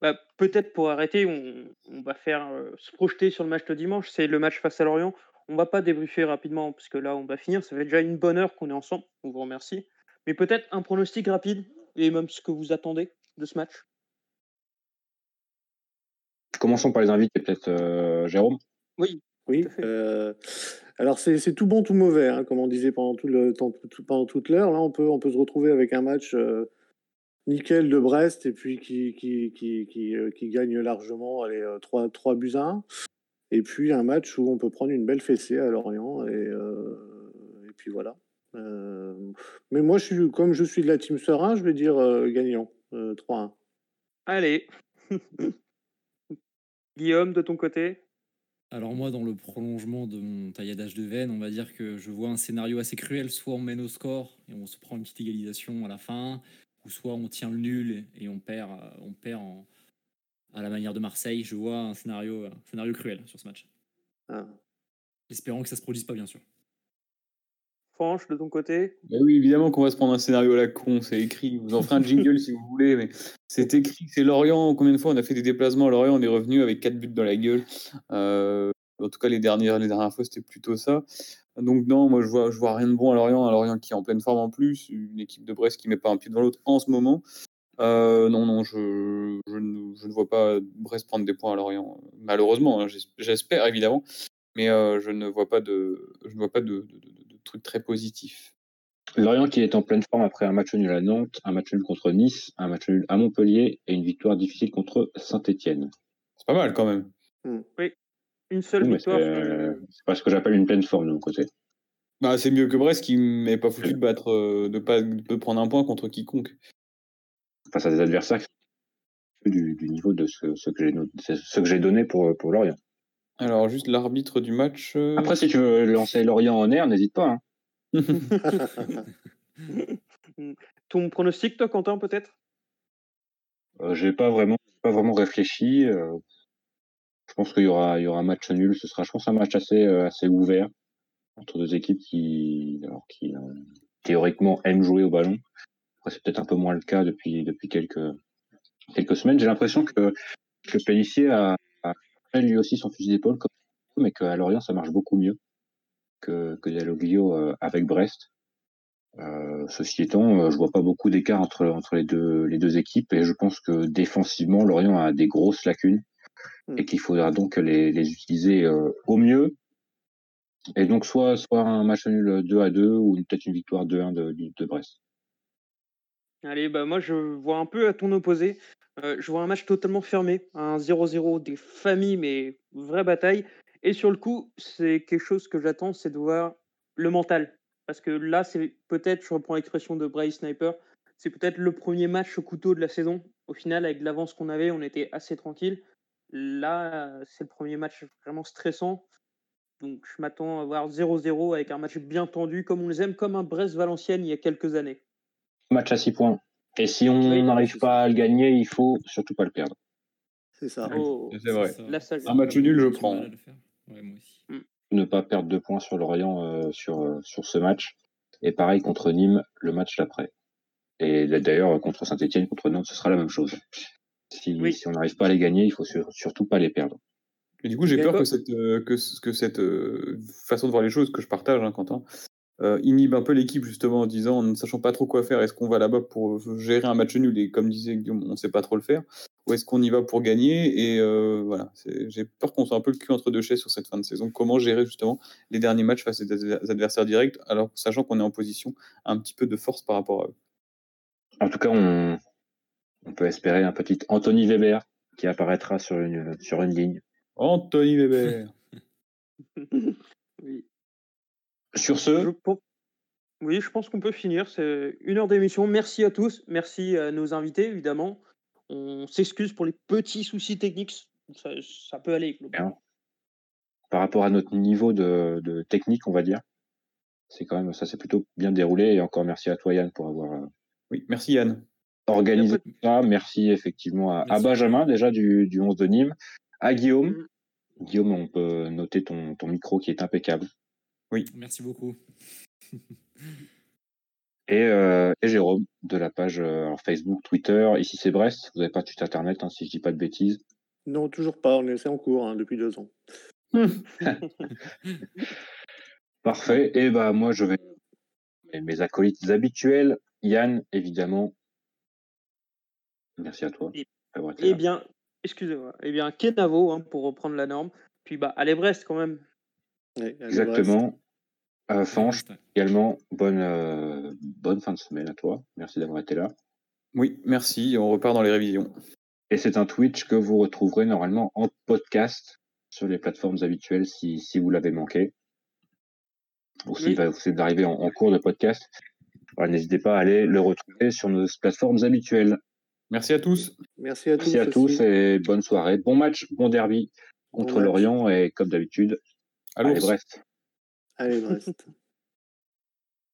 Bah, Peut-être pour arrêter, on, on va faire euh, se projeter sur le match de dimanche. C'est le match face à Lorient. On va pas débriefer rapidement parce que là, on va finir. Ça fait déjà une bonne heure qu'on est ensemble. On vous remercie. Mais peut-être un pronostic rapide et même ce que vous attendez de ce match. Commençons par les invités, peut-être euh, Jérôme? Oui, Oui. Alors c'est tout bon tout mauvais, hein, comme on disait pendant tout le temps, pendant toute l'heure. Là, on peut on peut se retrouver avec un match euh, nickel de Brest et puis qui qui qui qui, euh, qui gagne largement, allez euh, 3 3 buts à 1. Et puis un match où on peut prendre une belle fessée à Lorient et et puis voilà. Mais moi, je suis comme je suis de la team Serein, je vais dire gagnant euh, 3-1. allez. Guillaume, de ton côté? Alors moi, dans le prolongement de mon tailladage de veine, on va dire que je vois un scénario assez cruel. Soit on mène au score et on se prend une petite égalisation à la fin, ou soit on tient le nul et on perd, euh, on perd en- à la manière de Marseille. Je vois un scénario, un scénario cruel sur ce match. Ah. Espérons que ça se produise pas, bien sûr. De ton côté? Bah oui, évidemment qu'on va se prendre un scénario à la con, c'est écrit. Vous en ferez un jingle si vous voulez, mais c'est écrit. C'est Lorient. Combien de fois on a fait des déplacements à Lorient, on est revenu avec quatre buts dans la gueule. Euh, en tout cas, les dernières, les dernières fois, c'était plutôt ça. Donc non, moi je vois, je vois rien de bon à Lorient. Un Lorient qui est en pleine forme en plus, une équipe de Brest qui met pas un pied devant l'autre en ce moment. Euh, non, non, je, ne, vois pas Brest prendre des points à Lorient. Malheureusement, hein, j'es- j'espère évidemment, mais euh, je ne vois pas de, je ne vois pas de- de trucs très positifs. Lorient qui est en pleine forme après un match nul à Nantes, un match nul contre Nice, un match nul à Montpellier et une victoire difficile contre Saint-Etienne. C'est pas mal quand même. Une seule victoire. c'est euh, c'est pas ce que j'appelle une pleine forme de mon côté. Bah, c'est mieux que Brest qui m'est pas foutu de battre, euh, de pas de prendre un point contre quiconque. Face à des adversaires qui sont du, du niveau de ce, ce que j'ai donné pour, pour Lorient. Alors juste l'arbitre du match. euh, Après, si tu veux lancer Lorient en air, n'hésite pas. hein. Ton pronostic, toi, Quentin, peut-être? Euh, j'ai pas vraiment, pas vraiment réfléchi. euh, je pense qu'il y aura, il y aura un match nul. Ce sera, je pense, un match assez, euh, assez ouvert entre deux équipes qui, alors, qui, euh, théoriquement aime jouer au ballon. Après, c'est peut-être un peu moins le cas depuis, depuis quelques, quelques semaines. J'ai l'impression que, que Pellissier a, a lui aussi son fusil d'épaule, mais qu'à Lorient, ça marche beaucoup mieux que, que Dialoglio euh, avec Brest. Euh, ceci étant, euh, je vois pas beaucoup d'écart entre, entre les, deux, les deux équipes et je pense que défensivement, Lorient a des grosses lacunes Mm. et qu'il faudra donc les, les utiliser euh, au mieux. Et donc, soit, soit un match nul 2 à 2 ou peut-être une victoire 2-1 de, de, de Brest. Allez, bah moi je vois un peu à ton opposé. Euh, je vois un match totalement fermé, un 0-0 des familles, mais vraie bataille. Et sur le coup, c'est quelque chose que j'attends, c'est de voir le mental. Parce que là, c'est peut-être, je reprends l'expression de Bryce Sniper, c'est peut-être le premier match au couteau de la saison. Au final, avec l'avance qu'on avait, on était assez tranquille. Là, c'est le premier match vraiment stressant. Donc je m'attends à voir 0-0 avec un match bien tendu, comme on les aime, comme un Brest-Valenciennes il y a quelques années. Match à 6 points. Et si on n'arrive pas à le gagner, il faut surtout pas le perdre. C'est ça. Oh, C'est vrai. ça. Un match nul, je prends. Ouais, moi aussi. Ne pas perdre deux points sur Lorient euh, sur, euh, sur ce match. Et pareil contre Nîmes, le match d'après. Et d'ailleurs, contre Saint-Etienne, contre Nantes, ce sera la même chose. Si, Oui. si on n'arrive pas à les gagner, il faut sur- surtout pas les perdre. Et du coup, j'ai peur que cette, euh, que, ce- que cette euh, façon de voir les choses, que je partage, hein, Quentin, euh, inhibe un peu l'équipe justement en disant, en ne sachant pas trop quoi faire, est-ce qu'on va là-bas pour gérer un match nul? Et comme disait Guillaume, on ne sait pas trop le faire, ou est-ce qu'on y va pour gagner? Et euh, voilà, c'est- j'ai peur qu'on soit un peu le cul entre deux chaises sur cette fin de saison. Comment gérer justement les derniers matchs face à des adver- adversaires directs, alors sachant qu'on est en position un petit peu de force par rapport à eux? En tout cas, on, on peut espérer un petit Anthony Weber qui apparaîtra sur une, sur une ligne. Anthony Weber. oui. Sur Je ce, Oui, je pense qu'on peut finir. C'est une heure d'émission. Merci à tous. Merci à nos invités, évidemment. On s'excuse pour les petits soucis techniques. Ça, ça peut aller. par rapport à notre niveau de, de technique, on va dire, c'est quand même ça s'est plutôt bien déroulé. Et encore merci à toi Yann pour avoir euh, Oui, merci Yann. organisé tout ça. Merci effectivement à. Benjamin déjà du, du 11 de Nîmes, à Guillaume. Mhm. Guillaume, on peut noter ton, ton micro qui est impeccable. Merci beaucoup. Et, euh, et Jérôme de la page euh, alors Facebook, Twitter. Ici c'est Brest. Vous n'avez pas de site internet hein, si je dis pas de bêtises. Non, toujours pas. On est c'est en cours hein, depuis deux ans. Parfait. Et bah moi je vais mes, mes acolytes habituels. Yann, évidemment. Merci à toi. Et- Eh là. bien, excusez-moi. Eh bien, Kenavo, hein, pour reprendre la norme. Puis, bah, allez, Brest, quand même. Allez, Exactement. Euh, Fanche, également, bonne, euh, bonne fin de semaine à toi. Merci d'avoir été là. Oui, merci. On repart dans les révisions. Et c'est un Twitch que vous retrouverez normalement en podcast sur les plateformes habituelles si, si vous l'avez manqué. Ou s'il va vous d'arriver en, en cours de podcast. Voilà, N'hésitez pas à aller le retrouver sur nos plateformes habituelles. Merci à tous. Merci à tous. Merci à tous aussi. et bonne soirée. Bon match, bon derby Bon contre match. Lorient et comme d'habitude, allez Brest. Allez, Brest.